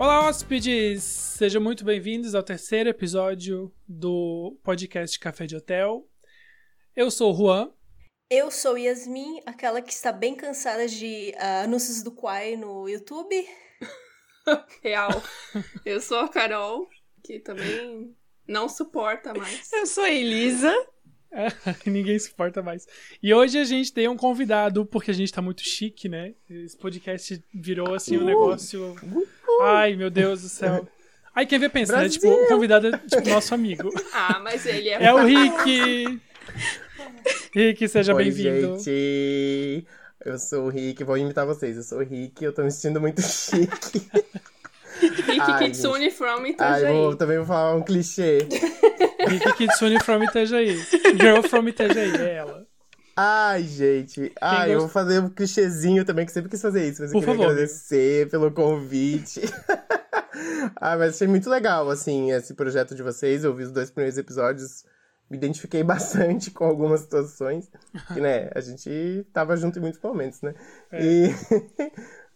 Olá, hóspedes! Sejam muito bem-vindos ao terceiro episódio do podcast Café de Hotel. Eu sou o Juan. Eu sou Yasmin, aquela que está bem cansada de uh, anúncios do Quai no YouTube. Real. Eu sou a Carol, que também não suporta mais. Eu sou a Elisa. É, ninguém suporta mais. E hoje a gente tem um convidado, porque a gente tá muito chique, né? Esse podcast virou assim um negócio. Ai, meu Deus do céu. Aí quem vê pensa, né? Tipo, o convidado é tipo nosso amigo. Ah, mas ele é. É o Rick! Rick, seja bem-vindo. Gente, eu sou o Rick, vou imitar vocês. Eu sou o Rick, eu tô me sentindo muito chique. Rick Ai, Kitsune from Itajaí. Ai, vou, também vou falar um clichê. Rick Kitsune from Itajaí. Girl from Itajaí, é ela. Ai, gente. Ai, eu vou fazer um clichêzinho também, que sempre quis fazer isso. Mas eu Por queria favor. agradecer pelo convite. ah, mas achei muito legal, assim, esse projeto de vocês. Eu vi os dois primeiros episódios, me identifiquei bastante com algumas situações. Que, né, a gente tava junto em muitos momentos, né? É. E...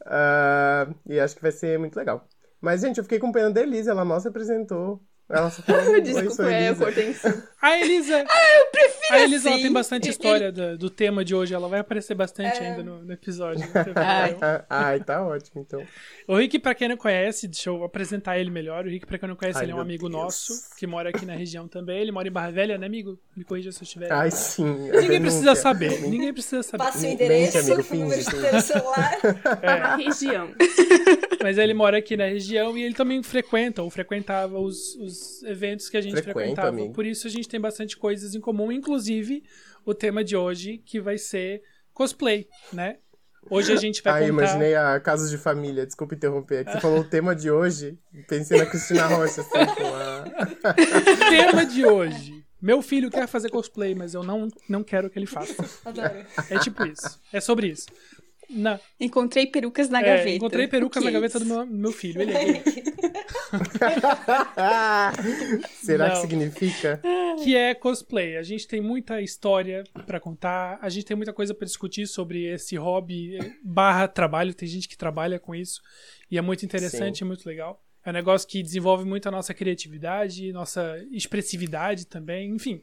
uh, e acho que vai ser muito legal. Mas, gente, eu fiquei com pena da Elisa, ela mal se apresentou. Ela só falou, "Oi, sou Desculpa, é, eu Elisa." cortei em cima. A Elisa. Eu prefiro A Elisa ela assim. tem bastante E- história do, do tema de hoje. Ela vai aparecer bastante É. ainda no, no episódio. problema. Ai. Ah, Ai, tá ótimo, então. O Rick, pra quem não conhece, deixa eu apresentar ele melhor. O Rick, pra quem não conhece, Ai, ele é um amigo Deus. nosso, que mora aqui na região também. Ele mora em Barra Velha, né, amigo? Me corrija se eu estiver. Ai, sim. Ninguém precisa denúncia. saber. Ninguém precisa saber. Passa o endereço, amigo, o número de celular. Na região. Mas ele mora aqui na região e ele também frequenta ou frequentava os, os eventos que a gente Frequenta, frequentava. amigo. Por isso a gente tem bastante coisas em comum, inclusive o tema de hoje, que vai ser cosplay, né? Hoje a gente vai Ai, contar. imaginei a Casos de Família, desculpa interromper. É que você falou o tema de hoje, pensei na Cristina Rocha, assim, com a... tema de hoje. Meu filho quer fazer cosplay, mas eu não, não quero que ele faça. Adoro. É tipo isso. É sobre isso. Na, Encontrei perucas na é, gaveta. encontrei perucas na gaveta do meu, meu filho. Ele é Será que Não. significa? que é cosplay. A gente tem muita história pra contar, a gente tem muita coisa pra discutir sobre esse hobby eh, barra trabalho. Tem gente que trabalha com isso e é muito interessante, é muito legal. É um negócio que desenvolve muito a nossa criatividade, nossa expressividade também, enfim.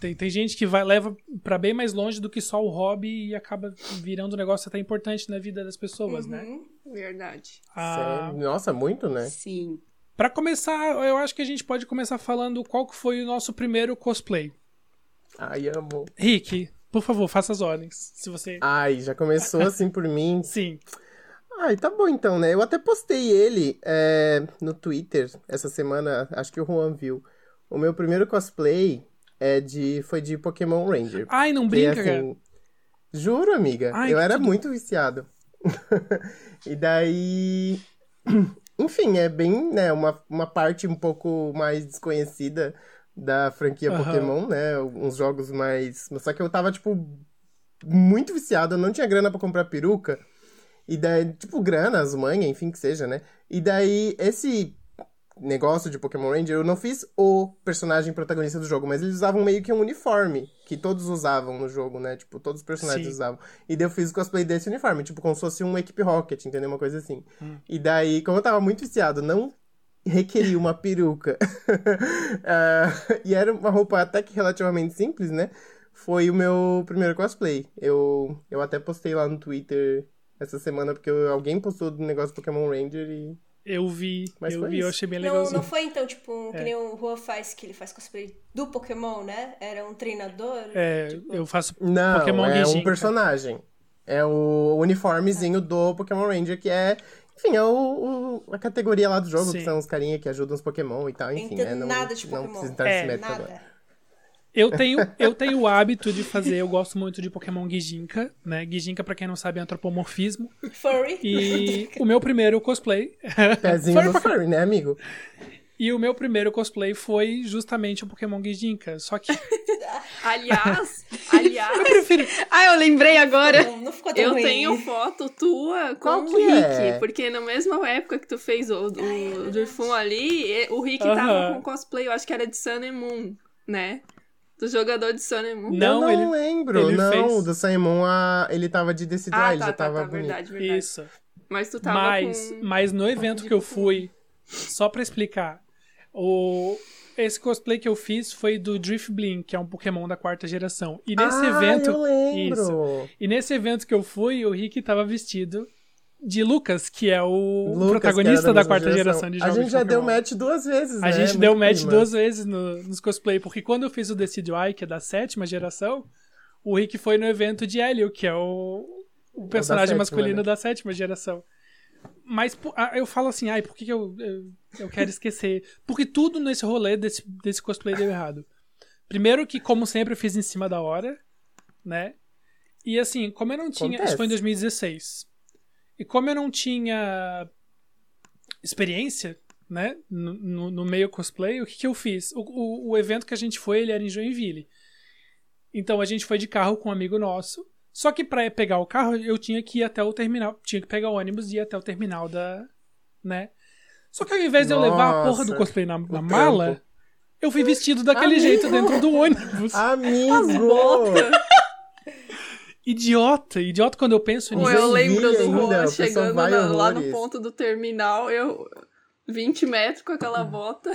Tem, tem gente que vai leva pra bem mais longe do que só o hobby e acaba virando um negócio até importante na vida das pessoas, né? Uhum, Verdade. Ah? Nossa, muito, né? Sim. Pra começar, eu acho que a gente pode começar falando qual que foi o nosso primeiro cosplay. Ai, amo. Rick, por favor, faça as ordens. Se você. Ai, já começou assim por mim. Sim. Ai, tá bom então, né? Eu até postei ele é, no Twitter essa semana, acho que o Juan viu. O meu primeiro cosplay é de, foi de Pokémon Ranger. Ai, não brinca, cara. assim, Juro, amiga. Ai, eu que era tudo- muito viciado. e daí. Enfim, é bem, né, uma, uma parte um pouco mais desconhecida da franquia Aham. Pokémon, né? Uns jogos mais. Só que eu tava, tipo, muito viciado, eu não tinha grana pra comprar peruca. E daí, tipo, grana, as mães, enfim, que seja, né? E daí, esse negócio de Pokémon Ranger, eu não fiz o personagem protagonista do jogo, mas eles usavam meio que um uniforme, que todos usavam no jogo, né? Tipo, todos os personagens Sim. usavam. E daí eu fiz o cosplay desse uniforme, tipo, como se fosse um Equipe Rocket, entendeu? Uma coisa assim. Hum. E daí, como eu tava muito viciado, não requeria uma peruca. Ah, e era uma roupa até que relativamente simples, né? Foi o meu primeiro cosplay. Eu, eu até postei lá no Twitter essa semana, porque eu- alguém postou do negócio Pokémon Ranger e. Eu vi, Mas eu vi, eu isso. achei bem Não, legalzinho. não foi então, tipo, que É. nem o Juan faz, que ele faz cosplay do Pokémon, né? Era um treinador. É, tipo, eu faço Não, Pokémon é um personagem. É o uniformezinho do Pokémon Ranger, que é. Enfim, é o, o- a categoria lá do jogo, Sim. que são os carinha que ajudam os Pokémon e tal, enfim. Entendo né? Não, nada de não Pokémon. precisa entrar É. nesse mérito Nada. agora. Eu tenho, eu tenho o hábito de fazer, eu gosto muito de Pokémon Gijinka, né? Gijinka, pra quem não sabe, é antropomorfismo. Furry. E o meu primeiro cosplay. Pezinho no furry, né, amigo? E o meu primeiro cosplay foi justamente o Pokémon Gijinka. Só que Aliás, aliás, eu prefiro. Ah, eu lembrei agora. Não, não ficou tão eu ruim. tenho foto tua com Qual o Rick. é? Porque na mesma época que tu fez o, o Durfun ali, o Rick Aham. tava com cosplay, eu acho que era de Sun and Moon, né? Do jogador de Moon. Não, eu não ele- lembro. ele não, fez- do a... ele tava de Decide Ah, ele tá, já tá, tava tá, bonito. verdade, verdade. Isso. Mas tu tava Mas, com... mas no evento que eu fui Só pra explicar. O... Esse cosplay que eu fiz foi do Drift Blim, que é um Pokémon da quarta geração. E nesse ah, evento. eu lembro. Isso. E nesse evento que eu fui, o Rick tava vestido de Lucas, que é o Lucas, protagonista da, mesma quarta geração de A jogos gente de já deu match duas vezes, A né? gente Muito deu match duas vezes no- nos cosplay, porque quando eu fiz o Decide Why, que é da sétima geração, o Rick foi no evento de Hélio, que é o, o personagem sétima, masculino né? da sétima geração. Mas ah, eu falo assim, ai, por que, que eu, eu, eu quero esquecer? Porque tudo nesse rolê desse, desse cosplay deu errado. Primeiro que, como sempre, eu fiz em cima da hora, né? E assim, como eu não tinha. Isso foi em Acontece. 2016. E como eu não tinha experiência, né, no, no- no meio cosplay, o que, que eu fiz? O, o, o evento que a gente foi, ele era em Joinville. Então a gente foi de carro com um amigo nosso. Só que pra pegar o carro, eu tinha que ir até o terminal. Tinha que pegar o ônibus e ir até o terminal da. né? Só que ao invés de eu levar a porra do cosplay na, na mala, eu fui vestido daquele Amigo! jeito dentro do ônibus. Amigo! Idiota, idiota quando eu penso Pô, nisso. eu lembro do Juan chegando na- lá no ponto do terminal, eu 20 metros com aquela bota.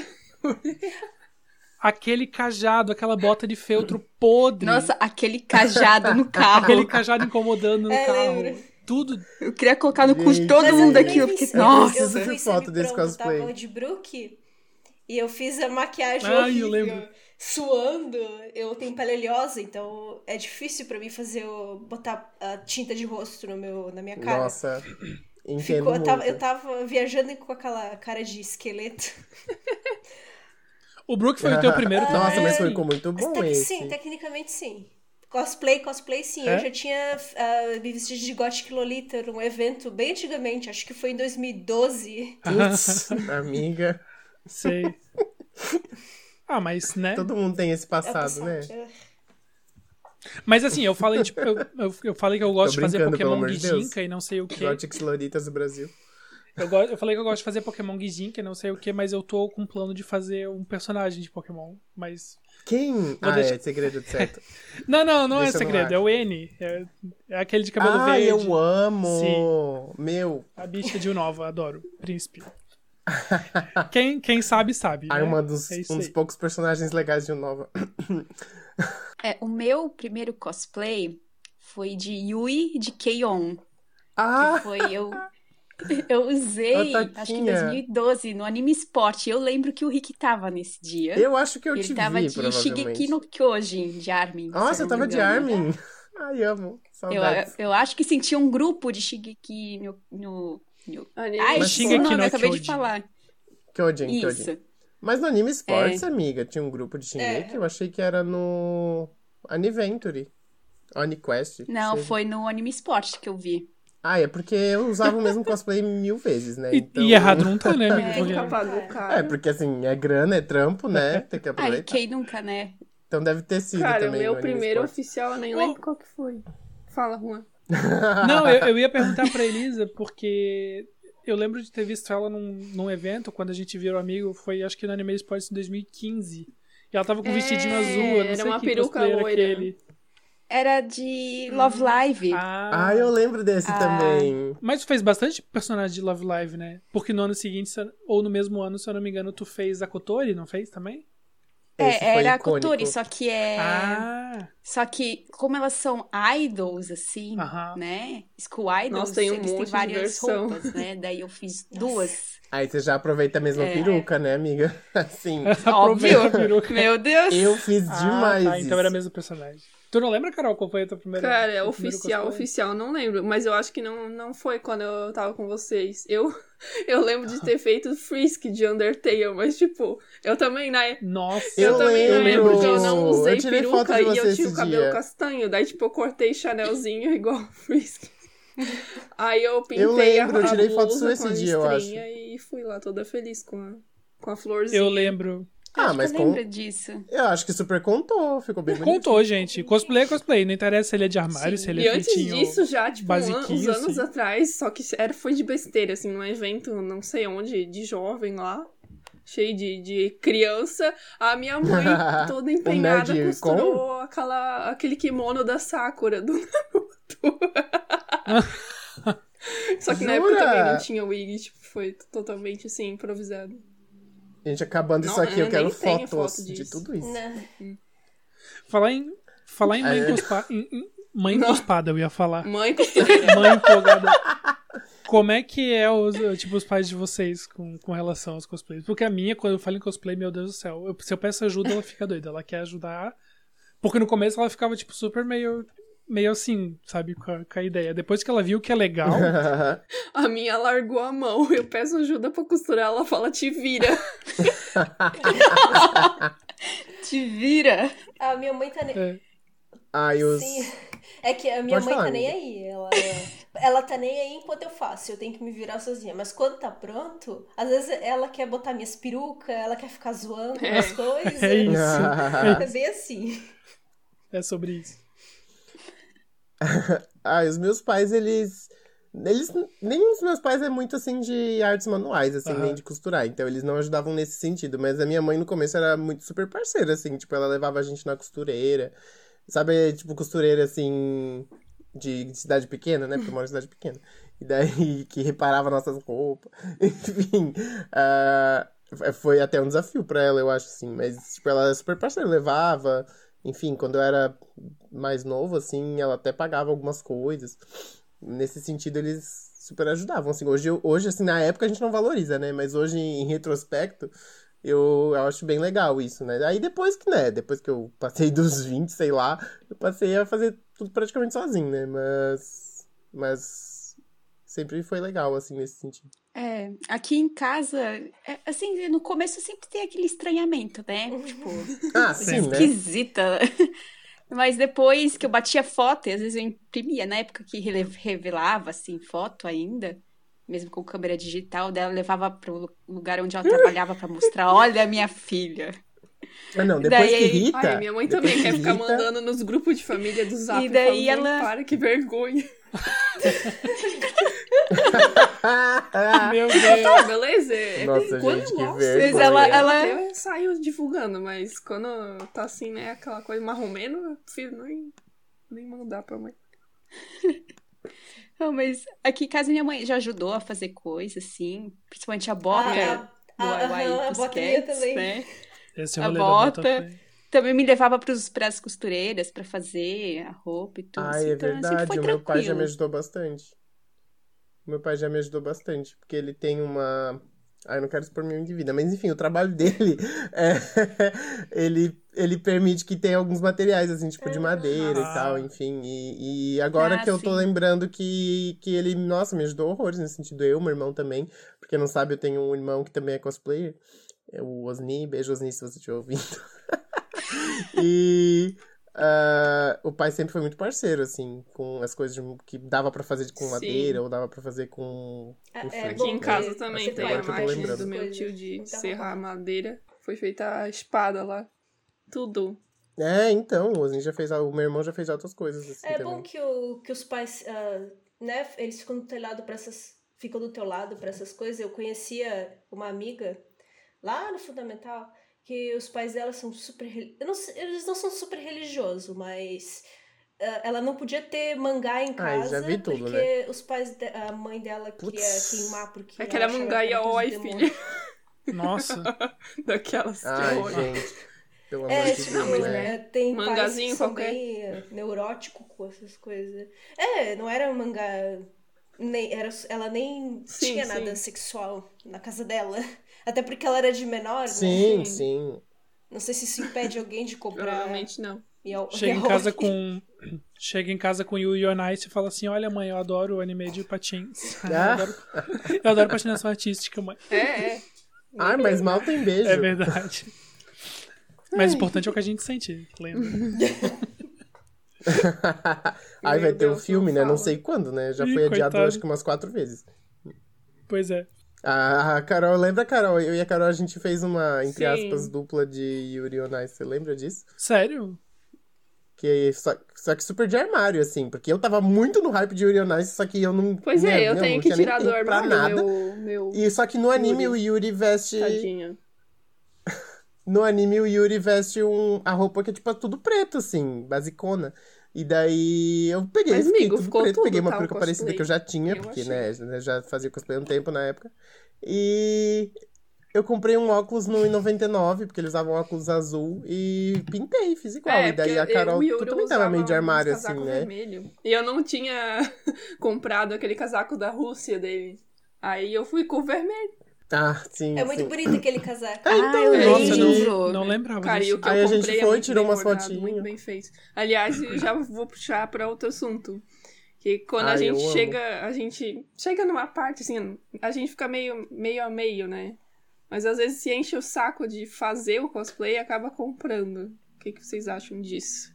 Aquele cajado, aquela bota de feltro podre. Nossa, aquele cajado no carro. Aquele cajado incomodando no É, carro. lembro. Tudo. Eu queria colocar no cu de todo Mas eu mundo aquilo, porque, eu- nossa. eu fui foto desse cosplay. Tava de Brook e eu fiz a maquiagem Ai, eu horrível, lembro. Suando. Eu tenho pele oleosa, então é difícil pra mim fazer o, botar a tinta de rosto no meu, na minha cara. Nossa, entendo Ficou, eu, tava, muito. eu tava viajando com aquela cara de esqueleto. O Brook foi o teu primeiro também. Nossa, mas ficou muito bom tec- esse. Sim, tecnicamente sim. Cosplay, cosplay sim. É? Eu já tinha ah, me vestido de Gothic Lolita num evento bem antigamente, acho que foi em 2012. Putz, amiga. Sei. Ah, mas, né? Todo mundo tem esse É o passado, né? Mas assim, eu falei, tipo, eu, eu, eu falei que eu gosto de fazer Pokémon amor de e não sei o quê. Gothic Loritas do Brasil. Eu, go- eu falei que eu gosto de fazer Pokémon Gijinka e não sei o quê, mas eu tô com um plano de fazer um personagem de Pokémon. Mas. Quem? ah, deixar- é, segredo certo. Não, não, não é Deixa no segredo, é o N. É, é aquele de cabelo ah, verde. eu amo! Meu, A bicha de Unova, adoro. Príncipe. Quem, quem sabe, sabe. ah, né? uma dos, É um dos aí. poucos personagens legais de Nova. É, o meu primeiro cosplay foi de Yui de Keion. Ah! Que foi eu. Eu usei, A acho que em Tatinha. 2012, no Anime Sport. Eu lembro que o Rick tava nesse dia. Eu acho que eu Ele te tava vi, de. Shigeki no Kyojin, de Armin. Nossa, eu eu tava de. Armin. Ai, amo. Eu, Saudades. eu acho que senti um grupo de Shigeki no. no. Ai, Mas o Shingeki nome, no eu acabei de Kyojin. falar. Kyojin, Kyojin. Isso. Mas no Anime Sports, É. amiga, tinha um grupo de Shingeki. É. Eu achei que era no Aniventure. Aniquest. Não, seja. foi no Anime Sport que eu vi. Ah, é porque eu usava o mesmo cosplay mil vezes, né? E, Então- e errado não tá, né? É, Nunca É, caro. porque assim, é grana, é trampo, né? Tem que Ai, aproveitar. quem nunca, né? Então deve ter sido Cara, o também meu no Anime primeiro Sports. oficial eu nem lembro qual que foi. Fala, Juan. Não, eu, eu ia perguntar pra Elisa, porque eu lembro de ter visto ela num, num evento, quando a gente virou amigo, foi acho que no Anime Sports em 2015. E ela tava com um É, vestidinho azul, eu não era sei uma que peruca loira. aquele. Era de Love Live. Ah, Ah, eu lembro desse Ah. também. Mas tu fez bastante personagem de Love Live, né? Porque no ano seguinte, ou no mesmo ano, se eu não me engano, tu fez a Kotori, não fez também? Esse foi é, era. Kotori, só que é. Ah, Só que, como elas são idols, assim, Aham. né? School idols, Nossa, tem um eles têm várias roupas, né? Daí eu fiz duas. Aí você já aproveita a mesma É. peruca, né, amiga? Assim, peruca. Meu Deus! eu fiz Ah, demais tá, isso. então era o mesmo personagem. Tu não lembra, Carol, qual foi a tua primeira Cara, primeiro oficial, cosplay? oficial, não lembro. Mas eu acho que não, não foi quando eu tava com vocês. Eu, eu lembro de ter feito Frisk de Undertale, mas tipo, eu também, né? Nossa, Eu, Eu também lembro. lembro que eu não usei Eu peruca e eu tinha o cabelo dia. castanho. Daí, tipo, eu cortei Chanelzinho igual o Frisk. Aí eu pintei Eu lembro, a, eu a tirei foto sua esse dia, eu listrinha e fui lá toda feliz com a, com a florzinha. eu lembro. Ah, Acho mas que eu com... disso. eu acho que super contou, ficou bem bonito. Contou, gente. Cosplay é cosplay. Não interessa se ele é de armário, Sim. se ele E é antes feitinho. disso, já, tipo, um an- uns anos assim. atrás, só que era, foi de besteira, assim, num evento, não sei onde, de jovem lá, cheio de, de criança. A minha mãe, toda empenhada, costurou aquela, aquele kimono da Sakura do Naruto. Só que na época também não tinha wig, tipo, foi totalmente assim, improvisado. Gente, acabando não, isso aqui, eu quero fotos foto de tudo isso. Não. Falar em, falar em mãe, é. cuspa, em, em, mãe cuspada, eu ia falar. Mãe cuspada. Mãe empolgada. Como é que é os, tipo, os pais de vocês com, com relação aos cosplays? Porque a minha, quando eu falo em cosplay, meu Deus do céu, eu, se eu peço ajuda, ela fica doida. Ela quer ajudar. Porque no começo ela ficava, tipo, super meio meio assim, sabe, com a, com a, ideia. Depois que ela viu que é legal. a minha largou a mão. Eu peço ajuda pra costurar, ela fala: te vira. te vira. A minha mãe tá. Ne... É. Ai, os... Sim. É que a minha Pode mãe falar, tá nem aí. Ela, ela tá nem aí enquanto eu faço. Eu tenho que me virar sozinha. Mas quando tá pronto, às vezes ela quer botar minhas perucas, ela quer ficar zoando é. as coisas. É isso. é bem assim. É sobre isso. ah, os meus pais, eles. Eles. Nem os meus pais é muito assim de artes manuais, assim, uhum. nem de costurar. Então eles não ajudavam nesse sentido. Mas a minha mãe no começo era muito super parceira, assim. Tipo, ela levava a gente na costureira. Sabe, tipo, costureira assim. De, de cidade pequena, né? Porque eu moro em cidade pequena. E daí que reparava nossas roupas. Enfim. Uh, foi até um desafio para ela, eu acho, assim. Mas, tipo, ela era super parceira, levava. Enfim, quando eu era mais novo, assim, ela até pagava algumas coisas. Nesse sentido, eles super ajudavam, assim. Hoje, hoje assim, na época a gente não valoriza, né? Mas hoje, em retrospecto, eu, eu acho bem legal isso, né? Aí depois que, né? Depois que eu passei dos 20, sei lá, eu passei a fazer tudo praticamente sozinho, né? Mas... Mas sempre foi legal, assim, nesse sentido. É, aqui em casa, é, assim, no começo sempre tem aquele estranhamento, né? Tipo, ah, sim, né? esquisita. Né? Mas depois que eu batia foto, e às vezes eu imprimia, na época que revelava, assim, foto ainda, mesmo com câmera digital, dela levava pro lugar onde ela trabalhava para mostrar, olha a minha filha. Mas não, depois daí, que irrita... Ai, minha mãe também quer ficar mandando nos grupos de família do Zap. E daí ela... Para, que vergonha. Meu Deus. Tá, beleza. É Nossa, quando gente, que vergonha. Ela, ela... Eu saio divulgando, mas quando tá assim, né, aquela coisa marromeno, eu prefiro nem, nem mandar pra mãe. Não, mas aqui em casa minha mãe já ajudou a fazer coisa, assim. Principalmente a bota ah, do ah, ah, a botinha também. né? Esse a bota. bota também me levava para as costureiras para fazer a roupa e tudo. Ah, é então, assim, verdade. Assim, o meu pai já me ajudou bastante. O meu pai já me ajudou bastante, porque ele tem uma. Ah, eu não quero expor minha de vida, mas enfim, o trabalho dele é... ele, ele permite que tenha alguns materiais, assim, tipo de madeira ah. e tal, enfim. E, e agora ah, que eu sim. tô lembrando que, que ele, nossa, me ajudou horrores nesse sentido. Eu, meu irmão também. Porque não sabe, eu tenho um irmão que também é cosplayer. É o Osni. Beijo, Osni, se você estiver ouvindo. e uh, o pai sempre foi muito parceiro, assim, com as coisas que dava para fazer com Sim. madeira ou dava para fazer com. É, é Aqui em casa também tem a máquina do meu tio de serrar madeira. Foi feita a espada lá. Tudo. É, então, o já fez, o meu irmão já fez outras coisas assim. É também. bom que, o, que os pais, uh, né, eles ficam do teu lado para essas, ficam do teu lado para essas coisas. Eu conhecia uma amiga lá no fundamental que os pais dela são super. Não, eles não são super religiosos, mas uh, ela não podia ter mangá em casa. Ah, tudo, porque né? os pais. De, a mãe dela Putz. queria queimar porque. Aquela mangá e a oi, filha. Nossa. Daquelas Ai, gente. Pelo é, amor de tipo, Deus, né? né? Tem Mangazinho que qualquer. bem eh, neurótico com essas coisas. É, não era mangá. Nem, era, ela nem sim, tinha sim. nada sexual na casa dela. Até porque ela era de menor, sim, né? Sim, sim. Não sei se isso impede alguém de comprar. Provavelmente não. Chega em casa com. Chega em casa com Yu Yu Nice e fala assim: Olha, mãe, eu adoro o anime de patins. Ah. Eu, adoro, eu adoro patinação artística, mãe. É, é. Ah, mas mal tem beijo. É verdade. Mas o importante é o que a gente sente, lembra? Aí vai ter o um filme, né? Não sei quando, né? Já Ih, foi adiado coitado. acho que umas quatro vezes. Pois é. A Carol, lembra, Carol? Eu e a Carol, a gente fez uma, entre Sim. aspas, dupla de Yuri on Ice. Você lembra disso? Sério? Que, só, só que super de armário, assim. Porque eu tava muito no hype de Yuri on Ice, só que eu não... Pois é, eu tenho que tirar do armário nada. Meu, meu... E só que no anime Yuri. o Yuri veste... Tadinha. no anime o Yuri veste um, a roupa que é, tipo, tudo preto, assim, basicona. E daí eu peguei, Mas, amigo, tudo ficou preto, tudo, peguei uma tá, peruca cosplay. parecida que eu já tinha, Eu porque, achei. né, eu já fazia cosplay há um tempo na época. E eu comprei um óculos no 99, porque eles usavam óculos azul, e pintei, fiz igual. e daí É, a Carol, Yuri tu também tava meio de armário, assim, né? vermelho. E eu não tinha comprado aquele casaco da Rússia dele. Aí eu fui com o vermelho. Ah, sim, É muito sim. bonito aquele casaco. Ah, então, eu aí- Nossa, lembro. não, não lembrava Cara, e disso. Aí eu a gente comprei é foi, muito tirou bem umas fotinhas. Muito bem feito. Aliás, eu já vou puxar pra outro assunto. Que quando a Ai, gente eu amo. chega, a gente chega numa parte assim, a gente fica meio, meio a meio, né? Mas às vezes se enche o saco de fazer o cosplay e acaba comprando. O que, que vocês acham disso?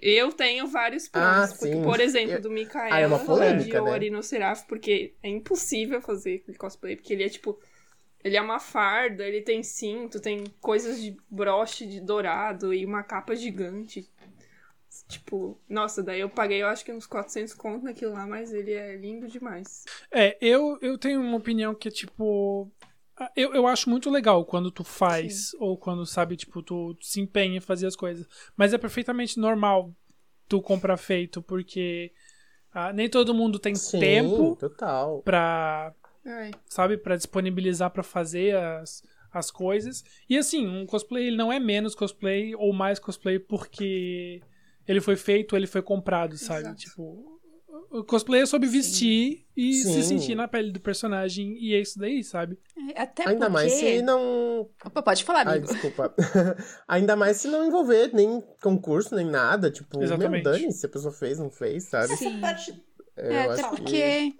Eu tenho vários planos. Ah, porque, sim. por exemplo, Eu- do Ah, é uma polêmica, de né? Ori no Seraph, porque é impossível fazer aquele cosplay, porque ele é tipo. Ele é uma farda, ele tem cinto, tem coisas de broche de dourado e uma capa gigante. Tipo, nossa, daí eu paguei, eu acho que uns 400 conto naquilo lá, mas ele é lindo demais. É, eu, eu tenho uma opinião que é tipo. Ah, Eu, eu acho muito legal quando tu faz, ou quando, sabe, tipo, tu se empenha em fazer as coisas. Mas é perfeitamente normal tu comprar feito, porque ah, nem todo mundo tem Sim, tempo total. pra, Ai, sabe, pra disponibilizar pra fazer as, as coisas. E assim, um cosplay ele não é menos cosplay ou mais cosplay porque ele foi feito, ele foi comprado, sabe? Exato. Tipo, cosplay é sobre vestir e se Sim. sentir na pele do personagem e é isso daí, sabe? Até Ainda porque... mais se não. Opa, pode falar, Ai, amigo. desculpa. Ainda mais se não envolver nem concurso, nem nada. Tipo, Exatamente. meu, dane se a pessoa fez, não fez, sabe? Essa parte É, É, eu até acho que- porque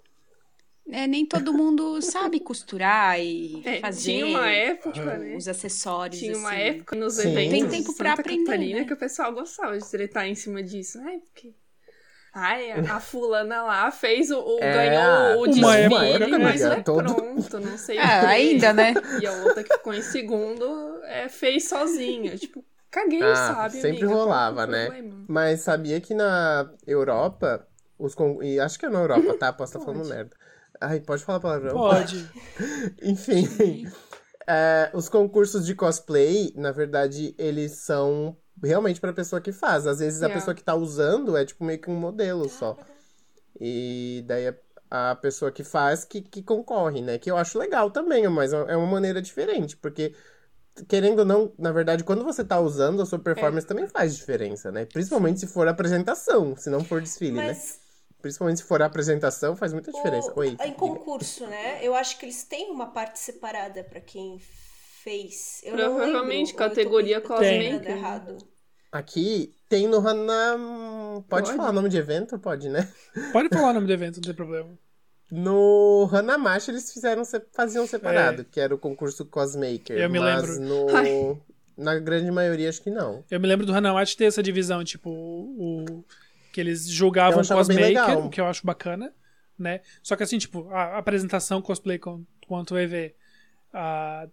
é, nem todo mundo sabe costurar e é, fazer tinha uma época, né? os acessórios. Tinha uma assim. época nos Sim. eventos Tem tempo Santa aprender, Catarina né? que o pessoal gostava de tretar em cima disso. Ai, porque... Ai, a fulana lá fez o... o- É, ganhou o uma desfile, época, mas amiga, não é todo- pronto, não sei o Ah, quê. ainda, né? E a outra que ficou em segundo é, fez sozinha. Tipo, caguei, Ah, sabe? sempre amiga? Rolava, é o né? problema? Mas sabia que na Europa, os con... e acho que é na Europa, tá? Posso estar falando Pode. merda. Ai, pode falar palavrão? Pode. Enfim, é, os concursos de cosplay, na verdade, eles são realmente pra pessoa que faz. Às vezes a É. pessoa que tá usando é tipo meio que um modelo só. E daí a, a pessoa que faz que, que concorre, né? Que eu acho legal também, mas é uma maneira diferente, porque querendo ou não, na verdade, quando você tá usando, a sua performance também faz diferença, né? Principalmente se for apresentação, se não for desfile, né? Mas Principalmente se for apresentação, faz muita diferença. o- Oi. em concurso, né? Eu acho que eles têm uma parte separada pra quem fez. Eu não Provavelmente, lembro, categoria lembrando errado. Aqui tem no Hana. Pode, Pode? falar nome de evento? Pode, né? Pode falar o nome do evento, não tem problema. No Hanamashi eles fizeram faziam separado, que era o concurso Cosmaker. É. Eu me mas lembro. no Ai. na grande maioria acho que não. Eu me lembro do Hanawati ter essa divisão, tipo, o, que eles julgavam cosmaker, o que eu acho bacana, né? Só que assim, tipo, a apresentação cosplay com- quanto EV, ah,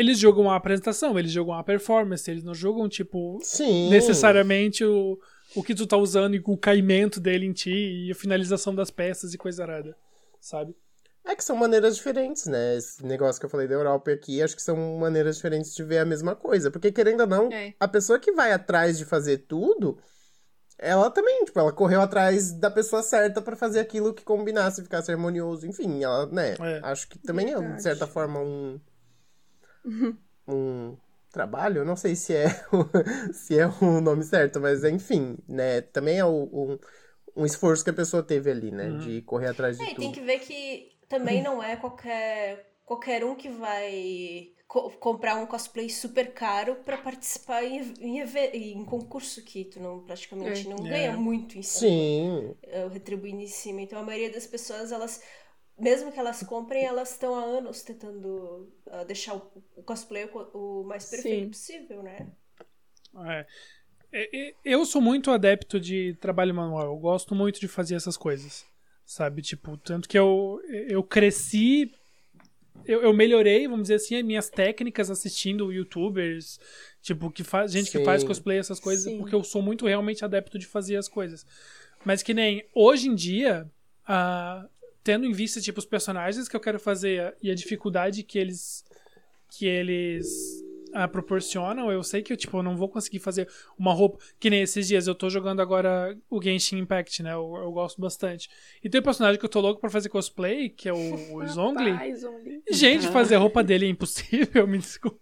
eles jogam a apresentação, eles jogam a performance, eles não jogam, tipo, Sim. necessariamente o, o que tu tá usando e o caimento dele em ti e a finalização das peças e coisa arada, sabe? É que são maneiras diferentes, né? Esse negócio que eu falei da Europa aqui, acho que são maneiras diferentes de ver a mesma coisa. Porque, querendo ou não, É. a pessoa que vai atrás de fazer tudo, ela também, tipo, ela correu atrás da pessoa certa pra fazer aquilo que combinasse, ficasse harmonioso. Enfim, ela, né? É. Acho que também é, de Verdade. certa forma, um. Um trabalho. Eu não sei se é, o- se é o nome certo, mas enfim, né? Também é um, um esforço que a pessoa teve ali, né? De correr atrás de É, tudo. tem que ver que também não é qualquer, qualquer um que vai co- comprar um cosplay super caro pra participar em, em, em concurso que tu não, praticamente É. não É. ganha muito em cima. Sim, retribuindo em cima. Então a maioria das pessoas, elas, mesmo que elas comprem, elas estão há anos tentando ah, deixar o, o cosplay o, o mais perfeito Sim. possível, né? É. É, Eu sou muito adepto de trabalho manual. Eu gosto muito de fazer essas coisas. Sabe? Tipo, tanto que eu, eu cresci. Eu, eu melhorei, vamos dizer assim, as minhas técnicas assistindo youtubers, tipo, que faz, gente que Sim. faz cosplay, essas coisas, Sim. porque eu sou muito realmente adepto de fazer as coisas. Mas que nem hoje em dia, ah, tendo em vista, tipo, os personagens que eu quero fazer e a dificuldade que eles. que eles ah, proporcionam, eu sei que eu, tipo, eu não vou conseguir fazer uma roupa. Que nem esses dias, eu tô jogando agora o Genshin Impact, né? Eu, eu gosto bastante. E tem um personagem que eu tô louco pra fazer cosplay, que é o, o Zongli. Gente, fazer a roupa dele é impossível, me desculpa.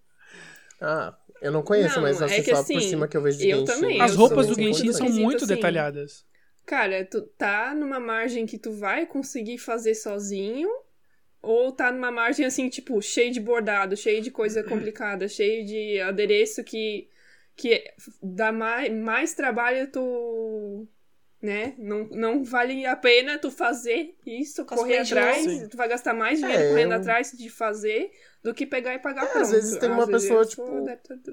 Ah, eu não conheço, Não, mas é assim, que só assim, por cima que eu vejo de eu Genshin. também, As eu roupas do Genshin são muito assim. detalhadas. Cara, tu tá numa margem que tu vai conseguir fazer sozinho, ou tá numa margem assim, tipo, cheio de bordado, cheio de coisa complicada, cheio de adereço que, que dá mais, mais trabalho tu. Né? Não, não vale a pena tu fazer isso, Cosplay correr atrás. Tu vai gastar mais dinheiro É, correndo eu- atrás de fazer do que pegar e pagar É, às vezes tem uma vezes pessoa, tipo-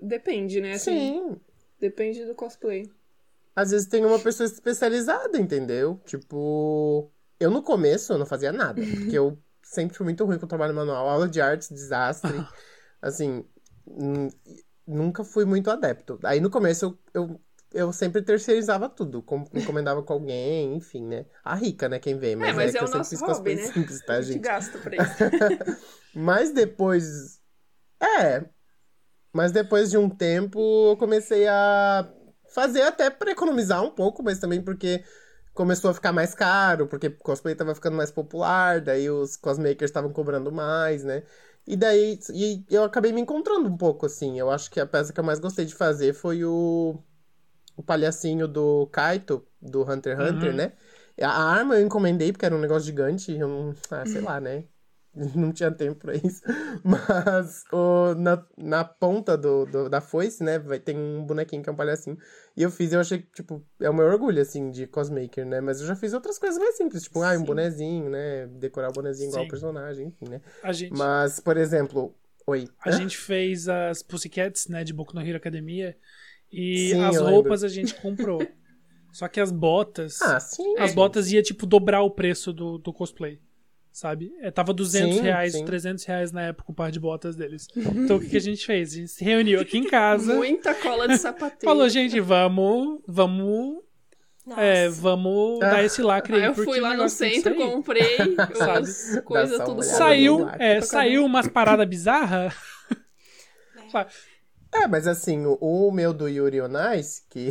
Depende, né? Assim, Sim. Depende do cosplay. Às vezes tem uma pessoa especializada, entendeu? Tipo, eu no começo eu não fazia nada, porque eu sempre fui muito ruim com o trabalho manual, aula de artes, desastre. assim, hum, nunca fui muito adepto. Aí no começo eu, eu, eu sempre terceirizava tudo, com- encomendava com alguém, enfim, né? A rica, né, quem vê, mas, é, mas que é, eu o sempre fiz hobby, cosplay né? simples, tá, gente gasta pra isso. Mas depois. É. Mas depois de um tempo eu comecei a fazer até pra economizar um pouco, mas também porque começou a ficar mais caro, porque cosplay tava ficando mais popular, daí os cosmakers estavam cobrando mais, né? E daí e eu acabei me encontrando um pouco assim. Eu acho que a peça que eu mais gostei de fazer foi o o palhacinho do Kaito, do Hunter x Hunter, Uhum. né? A a arma eu encomendei porque era um negócio gigante, eu não, ah, sei lá, né? Não tinha tempo pra isso. Mas o, na, na ponta do, do- da foice, né? Vai, tem um bonequinho que é um palhacinho. E eu fiz, eu achei que, tipo, é o meu orgulho, assim, de cosmaker, né? Mas eu já fiz outras coisas mais simples, tipo, ah, um Sim. bonezinho, né? Decorar o bonezinho igual Sim. o personagem, enfim, né? A gente, Mas, por exemplo, oi. a gente fez as Pussycats, né, de Boku no Hero Academia. E Sim, as roupas a gente comprou. Só que as botas. Ah, sim. As botas ia, tipo, dobrar o preço do, do cosplay. Sabe? É, tava 200 Sim, reais, sim. 300 reais na época o par de botas deles. Então o que, que a gente fez? A gente se reuniu aqui em casa. Muita cola de sapateiro. Falou, gente, vamos. Vamos. Nossa. É, vamos Ah. dar esse lacre aí. Aí eu fui lá no centro, comprei as coisas tudo Saiu, é, saiu umas paradas bizarras. É, mas assim, o, o meu do Yuri on Ice, que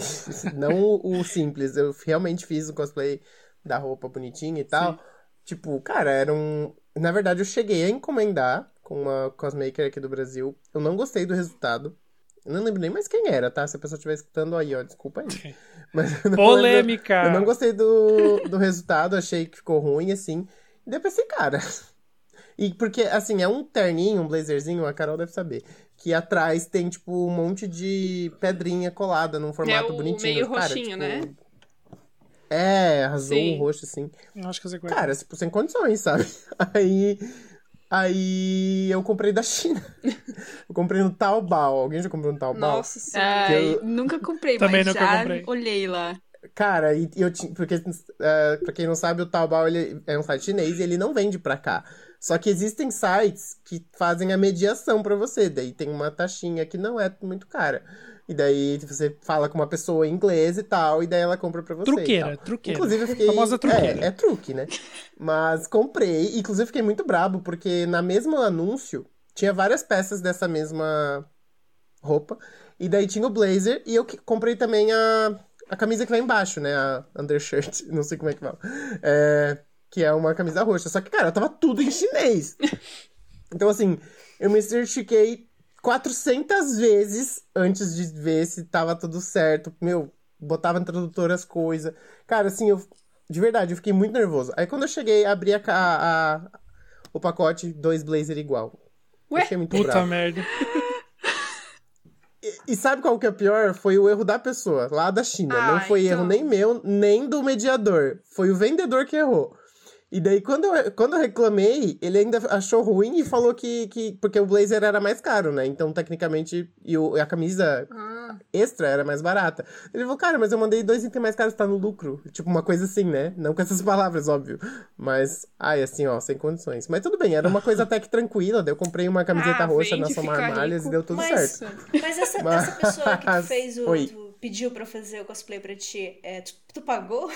não o, o simples, eu realmente fiz o cosplay da roupa bonitinha e tal. Sim. Tipo, cara, era um. Na verdade, eu cheguei a encomendar com uma cosmaker aqui do Brasil. Eu não gostei do resultado. Eu não lembro nem mais quem era, tá? Se a pessoa estiver escutando aí, ó, desculpa aí. Mas eu não lembro- Polêmica. eu não gostei do, do resultado, achei que ficou ruim, assim. E daí eu pensei, cara. E porque, assim, é um terninho, um blazerzinho, a Carol deve saber. Que atrás tem, tipo, um monte de pedrinha colada num formato o bonitinho. meio cara, roxinho, tipo, né? É, azul, Sim. roxo, assim. Eu acho que você conhece. Cara, tipo, sem condições, sabe? Aí. Aí eu comprei da China. eu comprei no Taobao. Alguém já comprou no Taobao? Nossa senhora. Ai, eu- nunca comprei, Também mas nunca já comprei. olhei lá. Cara, e, e eu tinha. Porque, uh, pra quem não sabe, o Taobao ele é um site chinês e ele não vende pra cá. Só que existem sites que fazem a mediação pra você. Daí tem uma taxinha que não é muito cara. E daí você fala com uma pessoa em inglês e tal, e daí ela compra pra você. Truqueira, truqueira. Inclusive, eu fiquei. Famosa truqueira. É, é truque, né? Mas comprei. Inclusive, fiquei muito brabo, porque na mesma anúncio tinha várias peças dessa mesma roupa. E daí tinha o blazer. E eu comprei também a, a camisa que vai embaixo, né? A undershirt. Não sei como é que fala. É, que é uma camisa roxa. Só que, cara, tava tudo em chinês. Então, assim, eu me certifiquei 400 vezes antes de ver se tava tudo certo. Meu, botava no tradutor as coisas. Cara, assim, eu. De verdade, eu fiquei muito nervoso. Aí quando eu cheguei, abri a, a- a- o pacote, dois blazer igual. Ué? Achei muito Puta bravo. merda. E, e sabe qual que é o pior? Foi o erro da pessoa, lá da China. Ah, não foi então. erro nem meu, nem do mediador. Foi o vendedor que errou. E daí, quando eu, quando eu reclamei, ele ainda achou ruim e falou que, que. Porque o blazer era mais caro, né? Então, tecnicamente. E o, a camisa Ah, extra era mais barata. Ele falou, cara, mas eu mandei dois itens mais caros, tá no lucro. Tipo, uma coisa assim, né? Não com essas palavras, óbvio. Mas, ai, assim, ó, sem condições. Mas tudo bem, era uma coisa até que tranquila. Daí eu comprei uma camiseta Ah, roxa na Somar Malhas e deu tudo Mas- certo. Mas essa, Mas- essa pessoa que tu fez o. Tu pediu pra fazer o cosplay pra ti, é, tu, tu pagou?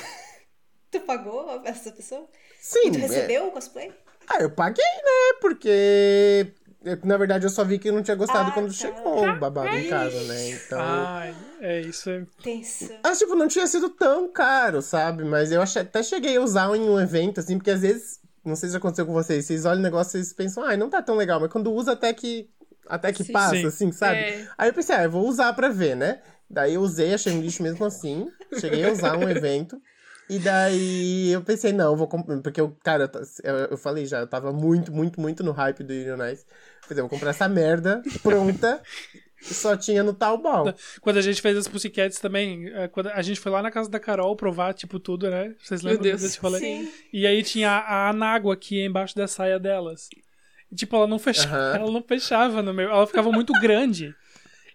Tu pagou essa pessoa? Sim. E tu é- recebeu o cosplay? Ah, eu paguei, né? Porque eu- na verdade, eu só vi que não tinha gostado Ah, quando tá. chegou o babado em casa, né? Então. Ai, é isso. é- Tenso. Mas, tipo, não tinha sido tão caro, sabe? Mas eu achei- até cheguei a usar em um evento, assim, porque às vezes, não sei se aconteceu com vocês, vocês olham o negócio e vocês pensam, ai, não tá tão legal, mas quando usa até que. Até que Sim. passa, Sim. assim, sabe? É. Aí eu pensei, ah, eu vou usar pra ver, né? Daí eu usei, achei um lixo mesmo assim. Cheguei a usar um evento. E daí eu pensei, não, eu vou comprar. Porque eu, cara, eu, eu, falei já, eu tava muito, muito, muito no hype do Unionize. Falei, eu vou comprar essa merda pronta. Só tinha no Taobao. Quando a gente fez as Pussycats também, é, quando a gente foi lá na casa da Carol provar, tipo, tudo, né? Vocês Meu lembram Deus. desse rolê? Sim. E aí tinha a, anágua aqui embaixo da saia delas. E, tipo, ela não fechava, ela não fechava no meu. Ela ficava muito grande.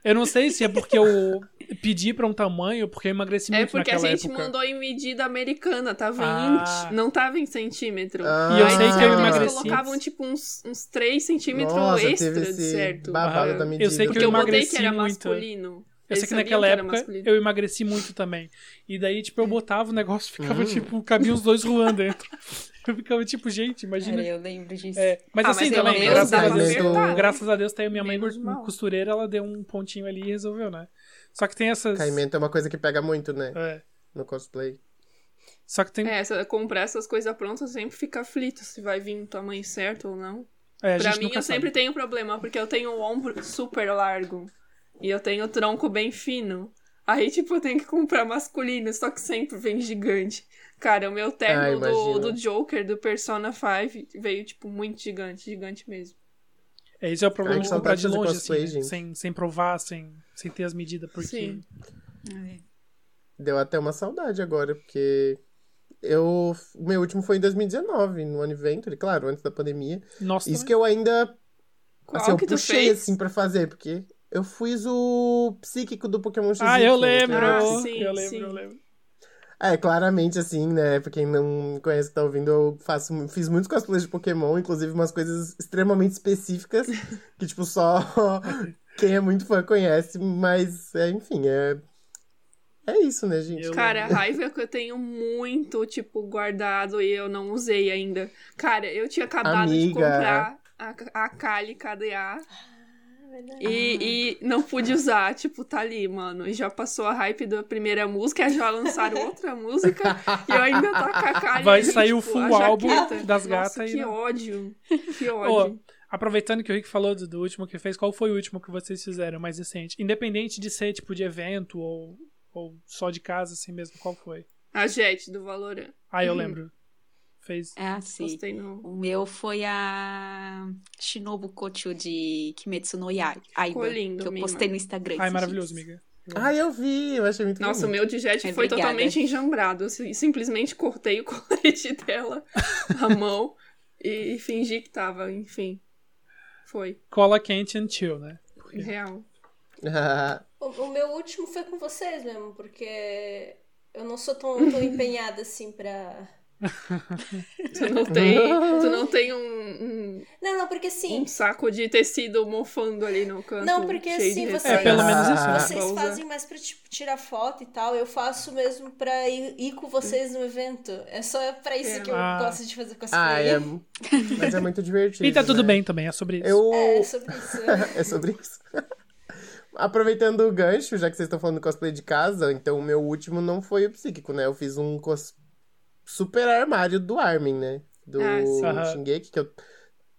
Eu não sei se é porque eu pedi pra um tamanho, porque eu emagreci É muito porque a gente época. mandou em medida americana, tava em Ah. inch, não tava em centímetro. Ah. E eu Aí sei que eu eles emagreci. colocavam tipo uns, uns 3 centímetros Nossa, extra teve de esse certo. babado Ah, da eu medida. sei que Porque eu eu botei emagreci que era muito. masculino. Eu Eles sei que naquela época eu emagreci muito também. E daí, tipo, eu botava o negócio, ficava, Hum. tipo, cabia os dois rolando dentro. Eu ficava, tipo, gente, imagina. Cara, eu lembro disso. É, mas Ah, assim mas também, graças a, Deus, graças a Deus tem a minha mãe costureira, ela deu um pontinho ali e resolveu, né? Só que tem essas. Caimento é uma coisa que pega muito, né? É. No cosplay. Só que tem. É, essa- comprar essas coisas prontas sempre fica aflito se vai vir no tamanho certo ou não. é, pra mim, eu sabe. sempre tenho problema, porque eu tenho o ombro super largo. E eu tenho o tronco bem fino. Aí, tipo, eu tenho que comprar masculino, só que sempre vem gigante. Cara, o meu Ah, terno do, imagino. do Joker, do Persona 5, veio, tipo, muito gigante, gigante mesmo. É, esse é o problema de que comprar saudade de longe, cosplay, assim, né? gente. sem, sem provar, sem, sem ter as medidas, porque. Sim. É. Deu até uma saudade agora, porque eu. O meu último foi em 2019, no Adventure, claro, antes da pandemia. Nossa, Isso que eu ainda. Qual assim, eu que tu puxei fez? assim pra fazer, porque eu fiz o psíquico do Pokémon XY. Ah, eu lembro! era- Ah, sim, eu lembro, sim. eu lembro. É, claramente, assim, né? Pra quem não me conhece que tá ouvindo, eu faço, fiz muitos cosplays de Pokémon, inclusive umas coisas extremamente específicas, que, tipo, só quem é muito fã conhece, mas, é, enfim, é. É isso, né, gente? Eu- Cara, a raiva é que eu tenho muito, tipo, guardado e eu não usei ainda. Cara, eu tinha acabado de Amiga. comprar a, a Kali KDA e, e não pude usar. Tipo, tá ali, mano. E já passou a hype da primeira música, já lançaram outra música e eu ainda tô com a Kali Vai sair o tipo, full a álbum das gatas Que e não- ódio. Que Ô, ódio. aproveitando que o Rick falou do, do último que fez, qual foi o último que vocês fizeram mais recente? Independente de ser tipo de evento ou, ou só de casa, assim mesmo, qual foi? A Jet do Valorant. Ah, eu Uhum. lembro. Fez. É assim. Postei no. O meu foi a Shinobu Kochu de Kimetsu no Yai- Ficou lindo, que eu postei no Instagram. Esses maravilhoso, dias. amiga. Ah, eu vi, eu achei muito Nossa, o meu de jet É, foi obrigada. totalmente enjambrado. Eu si- simplesmente cortei o colete dela, a mão, e fingi que tava, enfim. Foi. Cola quente and chill, né? Real. O, o meu último foi com vocês mesmo, porque eu não sou tão, tão empenhada assim pra. Tu não tem, tu não tem um, um, Não, não, porque assim. um saco de tecido mofando ali no canto. Não, porque assim, de vocês, É, pelo menos isso, vocês usar. fazem mais pra tipo, tirar foto e tal. Eu faço mesmo pra ir, ir com vocês no evento. É só pra isso É. que eu Ah. gosto de fazer cosplay. Ah, é. Mas é muito divertido. E tá tudo né? bem também, é sobre isso. Eu. É, sobre isso. é sobre isso. Aproveitando o gancho, já que vocês estão falando do cosplay de casa, então o meu último não foi o psíquico, né? Eu fiz um cos... super armário do Armin, né? Do Ah. Shingeki, que eu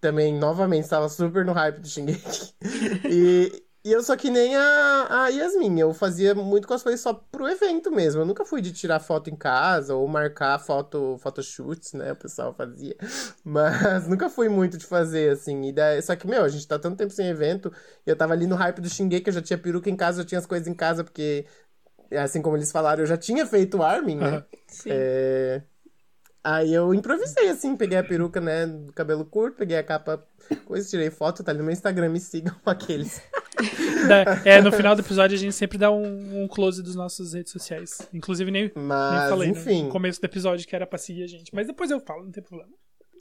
também, novamente, estava super no hype do Shingeki. e, e eu só que nem a, a Yasmin, eu fazia muito cosplay só pro evento mesmo. Eu nunca fui de tirar foto em casa ou marcar foto, photoshoots, né? O pessoal fazia. Mas nunca fui muito de fazer, assim. E daí, só que, meu, a gente tá tanto tempo sem evento. E eu tava ali no hype do Shingeki, eu já tinha peruca em casa, eu tinha as coisas em casa, porque, assim como eles falaram, eu já tinha feito o Armin, né? Sim. É... Aí eu improvisei, assim, peguei a peruca, né, do cabelo curto, peguei a capa, coisa, tirei foto, tá ali no meu Instagram, me sigam aqueles. É, no final do episódio a gente sempre dá um, um close dos nossos redes sociais. Inclusive nem, nem Mas, falei né, enfim. no começo do episódio que era pra seguir a gente. Mas depois eu falo, não tem problema.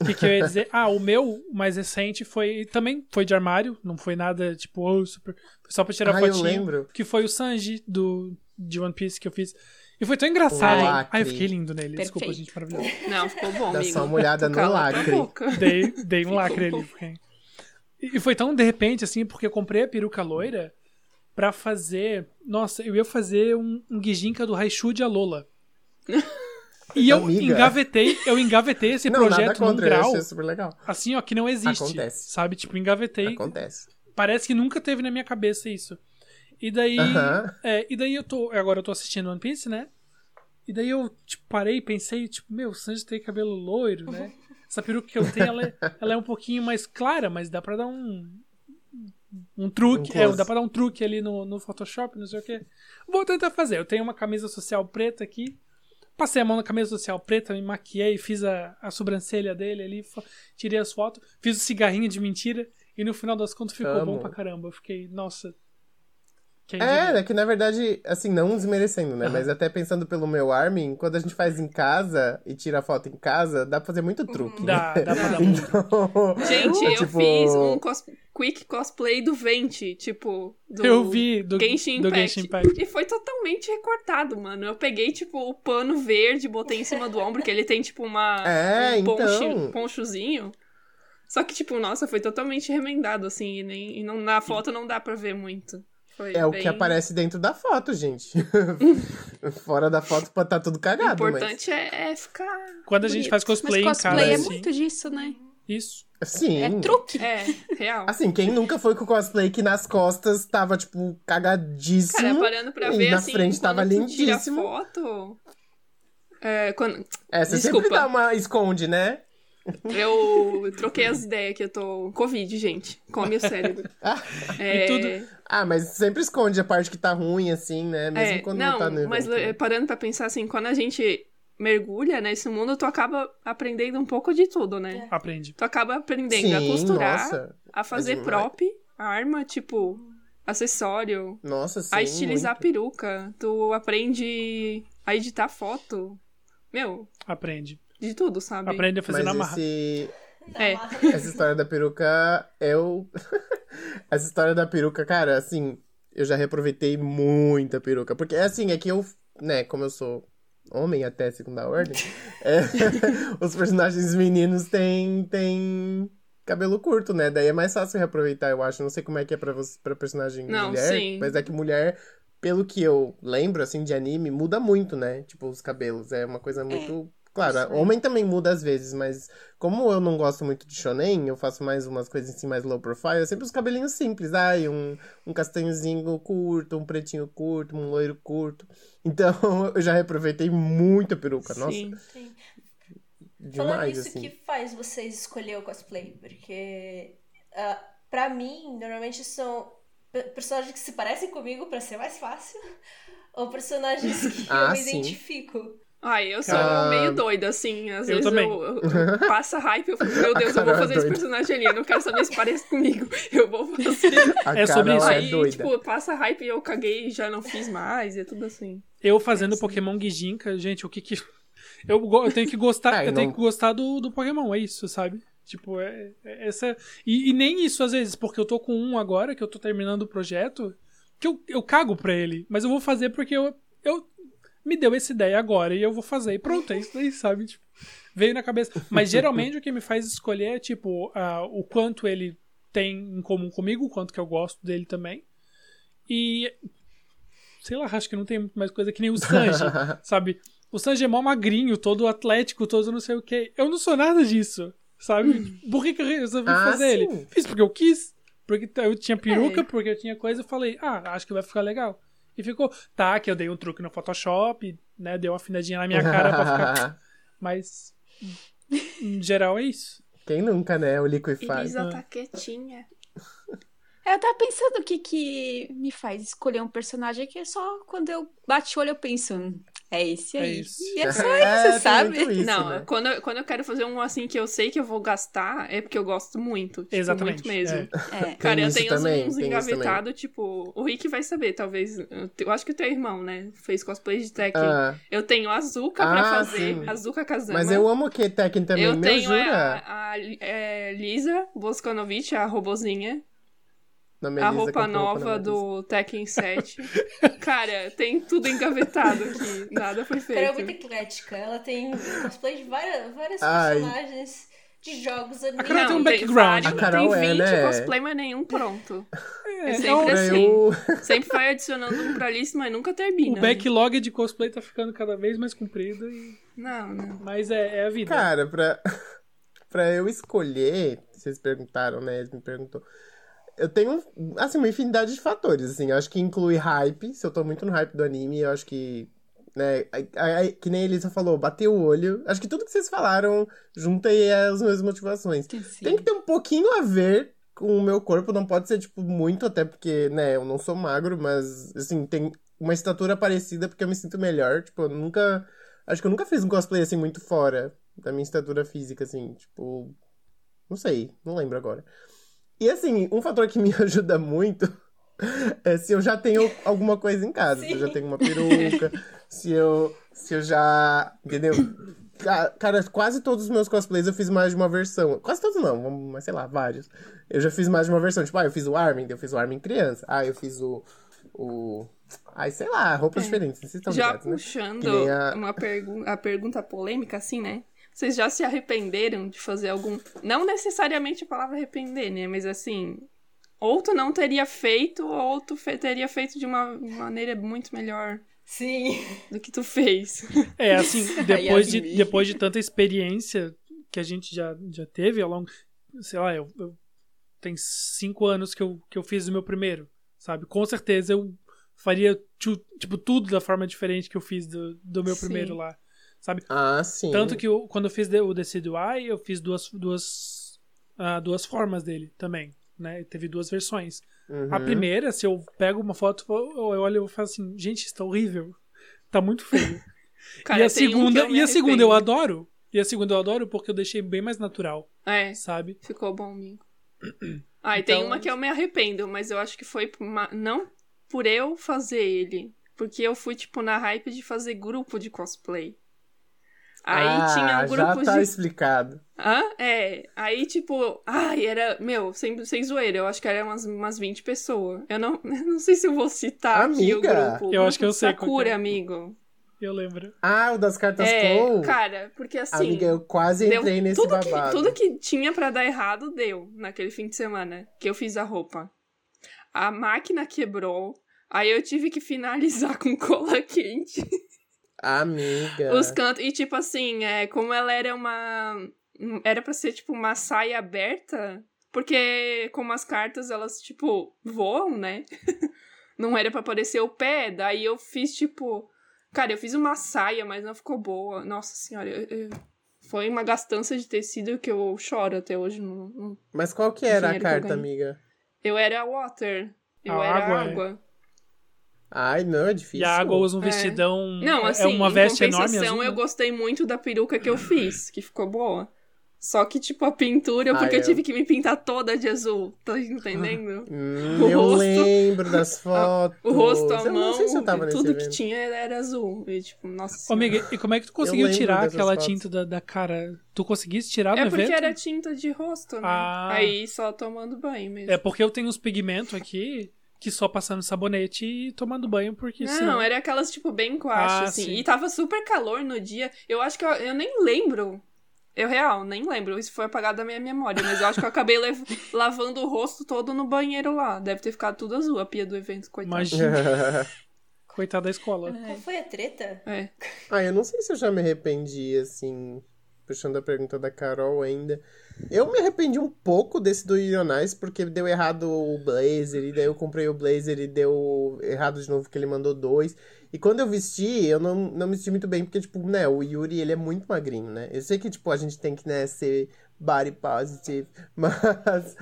O que, que eu ia dizer? Ah, o meu mais recente foi. Também foi de armário, não foi nada tipo, oh, super. Foi só pra tirar Ah, eu fotinho. lembro. Que foi o Sanji do, de One Piece que eu fiz. E foi tão engraçado. Ai, lacre. eu fiquei lindo nele. Desculpa, Perfeito. gente, maravilhoso. Não, ficou bom, Dá amigo. só uma olhada no lacre. Dei, dei um lacre ali. porque- E foi tão de repente, assim, porque eu comprei a peruca loira pra fazer. Nossa, eu ia fazer um, um Gijinka do Raichu de Alola. E eu Amiga. engavetei, eu engavetei esse não, nada projeto num grau, achei super legal. assim, ó, que não existe. Acontece. Sabe? Tipo, engavetei. Acontece. Parece que nunca teve na minha cabeça isso. E daí. Aham. É, e daí eu tô. Agora eu tô assistindo One Piece, né? E daí eu, tipo, parei e pensei, tipo, meu, o Sanji tem cabelo loiro, né? Essa peruca que eu tenho, ela é, ela é um pouquinho mais clara, mas dá pra dar um. Um truque. Um é, dá pra dar um truque ali no, no Photoshop, não sei o quê. Vou tentar fazer. Eu tenho uma camisa social preta aqui. Passei a mão na camisa social preta, me maquiei, fiz a, a sobrancelha dele ali, tirei as fotos, fiz o cigarrinho de mentira e no final das contas ficou Amo. bom pra caramba. Eu fiquei, nossa. Quem É, diria? é que na verdade, assim, não desmerecendo, né? Aham. Mas até pensando pelo meu Armin, quando a gente faz em casa e tira a foto em casa, dá pra fazer muito truque. né? Dá, dá pra dar muito. Então, Gente, eu tipo, fiz um cos- quick cosplay do Venti, tipo, do Eu vi do Genshin do. Genshin Impact. E foi totalmente recortado, mano. Eu peguei, tipo, o pano verde, botei em cima do ombro, que ele tem, tipo, uma, É, um então. ponchozinho. Só que, tipo, nossa, foi totalmente remendado, assim, e, nem, e não, na foto não dá pra ver muito. Foi é o bem... que aparece dentro da foto, gente. Fora da foto pode estar tudo O cagado, importante é, é ficar. Quando a gente bonito. faz cosplay, Mas em casa, cosplay é assim, muito disso, né? isso. mas... Sim. É truque. É, real. Assim, quem nunca foi com cosplay que nas costas tava, tipo, cagadíssimo. Cara, parando pra e ver, na assim, frente tava tu tira lindíssimo. foto... É, quando, É, você Desculpa. sempre dá uma... esconde, né? Eu troquei as ideias que eu tô. Covid, gente. Come o cérebro. É, E tudo- Ah, mas sempre esconde a parte que tá ruim, assim, né? Mesmo é, quando não, não tá no mas evento, né? eh, parando pra pensar assim, quando a gente mergulha nesse mundo, tu acaba aprendendo um pouco de tudo, né? Aprende. Tu acaba aprendendo Sim, a costurar, nossa. a fazer demais. prop, arma, tipo, acessório, Nossa, sim, a estilizar a muito. peruca. Tu aprende a editar foto. Meu, Aprende. De tudo, sabe? Aprende a fazer na Mas marra. esse... É. Essa história da peruca, eu... Essa história da peruca, cara, assim... Eu já reaproveitei muita peruca. Porque, assim, é que eu... Né, como eu sou homem até segunda ordem... é, os personagens meninos têm... têm cabelo curto, né? Daí é mais fácil reaproveitar, eu acho. Não sei como é que é pra, você, pra personagem Não, mulher. sim. Mas é que mulher... Pelo que eu lembro, assim, de anime, muda muito, né? Tipo, os cabelos. É uma coisa muito... Claro, Isso homem também muda às vezes, mas como eu não gosto muito de shonen, eu faço mais umas coisas assim mais low profile, eu sempre os cabelinhos simples. Ai, um, um castanhozinho curto, um pretinho curto, um loiro curto. Então, eu já reaproveitei muito a peruca. Nossa, Sim. Sim. Falando demais, nisso, assim. que faz vocês escolher o cosplay? Porque, ah, pra mim, normalmente são pe- personagens que se parecem comigo pra ser mais fácil, ou personagens que Ah, eu me sim. identifico. Ai, eu sou Ah. meio doida, assim. Às Eu vezes também. eu, eu, passo hype, eu fico, meu Deus, eu vou Carol é fazer esse personagem ali, eu não quero saber se parece comigo. Eu vou fazer. A É sobre isso. é Aí, doida. tipo, passa hype e eu caguei e já não fiz mais, e é tudo assim. Eu fazendo Pokémon Gijinka, gente, o que que. Eu, eu tenho que gostar, Ah, eu eu tenho não- que gostar do, do Pokémon, é isso, sabe? Tipo, é, é essa. E, e nem isso às vezes, porque eu tô com um agora, que eu tô terminando o projeto, que eu, eu cago pra ele. Mas eu vou fazer porque eu, eu me deu essa ideia agora e eu vou fazer. E pronto, é isso aí, sabe? Tipo, veio na cabeça. Mas geralmente o que me faz escolher é, tipo, ah, o quanto ele tem em comum comigo, o quanto que eu gosto dele também. E. Sei lá, acho que não tem muito mais coisa que nem o Sanji, sabe? O Sanji é mó magrinho, todo atlético, todo não sei o quê. Eu não sou nada disso, sabe? Por que, que eu resolvi Ah, fazer ele? sim. Fiz porque eu quis. Porque eu tinha peruca, É. porque eu tinha coisa, eu falei, ah, acho que vai ficar legal. E ficou. Tá, que eu dei um truque no Photoshop, né? Dei uma afinadinha na minha cara pra ficar. Mas. Em geral é isso. Quem nunca, né? O Liquify. Elisa tá quietinha. Eu tava pensando o que que me faz escolher um personagem que é só quando eu bate o olho eu penso, "Hum, é esse É aí. isso. E é só É, isso, sabe? isso, não, né? quando, eu, quando eu quero fazer um assim que eu sei que eu vou gastar, é porque eu gosto muito. Tipo, Exatamente, Muito mesmo. é. É. Cara, eu tenho também, uns engavetados, tipo, o Rick vai saber, talvez. Eu acho que o teu irmão, né? Fez cosplay de Tekken. Ah, Eu tenho Azuka pra Ah, fazer, sim. Azuka Kazama. mas eu amo o que Tekken também, Eu tenho jura? a, a, é, Lisa Boskonovich, a robozinha. Na A roupa nova do Tekken 7. Cara, tem tudo engavetado aqui. Nada foi Carol é feito. muito eclética. Ela tem cosplay de várias, várias Ai. personagens de jogos Carol animados. tem um Não, background, vários, A Carol tem é, 20 né? cosplay, mas nenhum pronto. É, É, sempre não, Pra assim. eu... Sempre vai adicionando um pra lista, mas nunca o termina. backlog de cosplay tá ficando cada vez mais comprido, e... Não, não. mas é, é a vida. Cara, pra, pra eu escolher, vocês perguntaram, né? Eles me perguntou. Eu tenho, assim, uma infinidade de fatores, assim. Eu acho que inclui hype. Se eu tô muito no hype do anime, eu acho que, né? a- a- que nem a Elisa falou, bater o olho. Acho que tudo que vocês falaram junta aí as mesmas motivações. Sim. Tem que ter um pouquinho a ver com o meu corpo, não pode ser, tipo, muito, até porque, né, eu não sou magro, mas, assim, tem uma estatura parecida porque eu me sinto melhor. Tipo, eu nunca. Acho que eu nunca fiz um cosplay, assim, muito fora da minha estatura física, assim, tipo. Não sei, não lembro agora. E, assim, um fator que me ajuda muito é se eu já tenho alguma coisa em casa. Se eu já Sim. tenho uma peruca, se eu, se eu já. Entendeu? Ca- Cara, quase todos os meus cosplays eu fiz mais de uma versão. Quase todos não, mas sei lá, vários. Eu já fiz mais de uma versão. Tipo, ah, eu fiz o Armin, eu fiz o Armin criança. Ah, eu fiz o. o... Ai, sei lá, roupas diferentes. Vocês estão Já ligados, né? puxando nem a- uma pergu a pergunta polêmica, assim, né? Vocês já se arrependeram de fazer algum. Não necessariamente a palavra arrepender, né? Mas assim. Ou tu não teria feito, ou tu fe- teria feito de uma maneira muito melhor Sim. do que tu fez. É, assim, depois de, depois de tanta experiência que a gente já, já teve ao longo. Sei lá, eu, eu- tem cinco anos que eu, que eu fiz o meu primeiro, sabe? Com certeza eu faria, tipo, tudo da forma diferente que eu fiz do, do meu Sim. primeiro lá, sabe? Ah, sim. Tanto que eu, quando eu fiz o Decidueye, Eye, eu fiz duas, duas, ah, duas formas dele também, né? Teve duas versões. A Uhum. primeira, se eu pego uma foto, eu eu olho e falo assim, gente, isso tá horrível. Tá muito feio. Cara, e a tem um segunda, eu me e a segunda eu adoro. E a segunda eu adoro porque eu deixei bem mais natural, É, sabe? ficou bom, amigo. Ah, e tem Então- uma que eu me arrependo, mas eu acho que foi uma- não por eu fazer ele. Porque eu fui, tipo, na hype de fazer grupo de cosplay. Aí ah, tinha um já grupo tá de. explicado. Hã? É. Aí, tipo, ai, era. Meu, sem, sem zoeira, eu acho que era umas, umas 20 pessoas. Eu não, eu não sei se eu vou citar aqui o Amiga. grupo. Eu acho que eu sei que Sakura, é. amigo. Eu lembro. Ah, o das cartas É, Clow? cara, porque assim. Amiga, eu quase deu entrei nesse tudo que, babado. tudo que tinha pra dar errado deu naquele fim de semana que eu fiz a roupa. A máquina quebrou. Aí eu tive que finalizar com cola quente. Amiga. Os cantos. E tipo assim, é, como ela era uma. Era pra ser tipo uma saia aberta. Porque como as cartas, elas, tipo, voam, né? não era pra aparecer o pé. Daí eu fiz, tipo. Cara, eu fiz uma saia, mas não ficou boa. Nossa senhora, eu- eu- foi uma gastança de tecido que eu choro até hoje. Não, não- Mas qual que era a eu carta, ganhei. amiga? Eu era water. Eu A era água, água. é. Ai, não, é difícil. E a água usa um É. vestidão. Não, é- assim, é uma veste enorme azul. eu gostei muito da peruca que eu fiz, que ficou boa. Só que, tipo, a pintura, Ah, porque eu é. tive que me pintar toda de azul, tá entendendo? Hum, O eu rosto- lembro das fotos. O rosto, a Eu mão, não sei se eu tudo que evento. tinha era, era azul. E, tipo, nossa Ô, e como é que tu conseguiu tirar aquela fotos. tinta da, da cara? Tu conseguiste tirar É porque evento? era tinta de rosto, né? Ah. Aí só tomando banho mesmo. É porque eu tenho uns pigmentos aqui que só passando sabonete e tomando banho, porque Não, senão... era aquelas, tipo, bem guache, Ah, assim. sim. E tava super calor no dia. Eu acho que eu, eu nem lembro. Eu, real, nem lembro. Isso foi apagado da minha memória. Mas eu acho que eu acabei lev- lavando o rosto todo no banheiro lá. Deve ter ficado tudo azul, a pia do evento, coitado. Imagina, coitada da escola. Qual foi a treta? É. ah, eu não sei se eu já me arrependi, assim, puxando a pergunta da Carol ainda. Eu me arrependi um pouco desse do Ionais, porque deu errado o blazer, e daí eu comprei o blazer e deu errado de novo, que ele mandou dois. E quando eu vesti, eu não, não me senti muito bem, porque, tipo, né, o Yuri, ele é muito magrinho, né? Eu sei que, tipo, a gente tem que, né, ser body positive, mas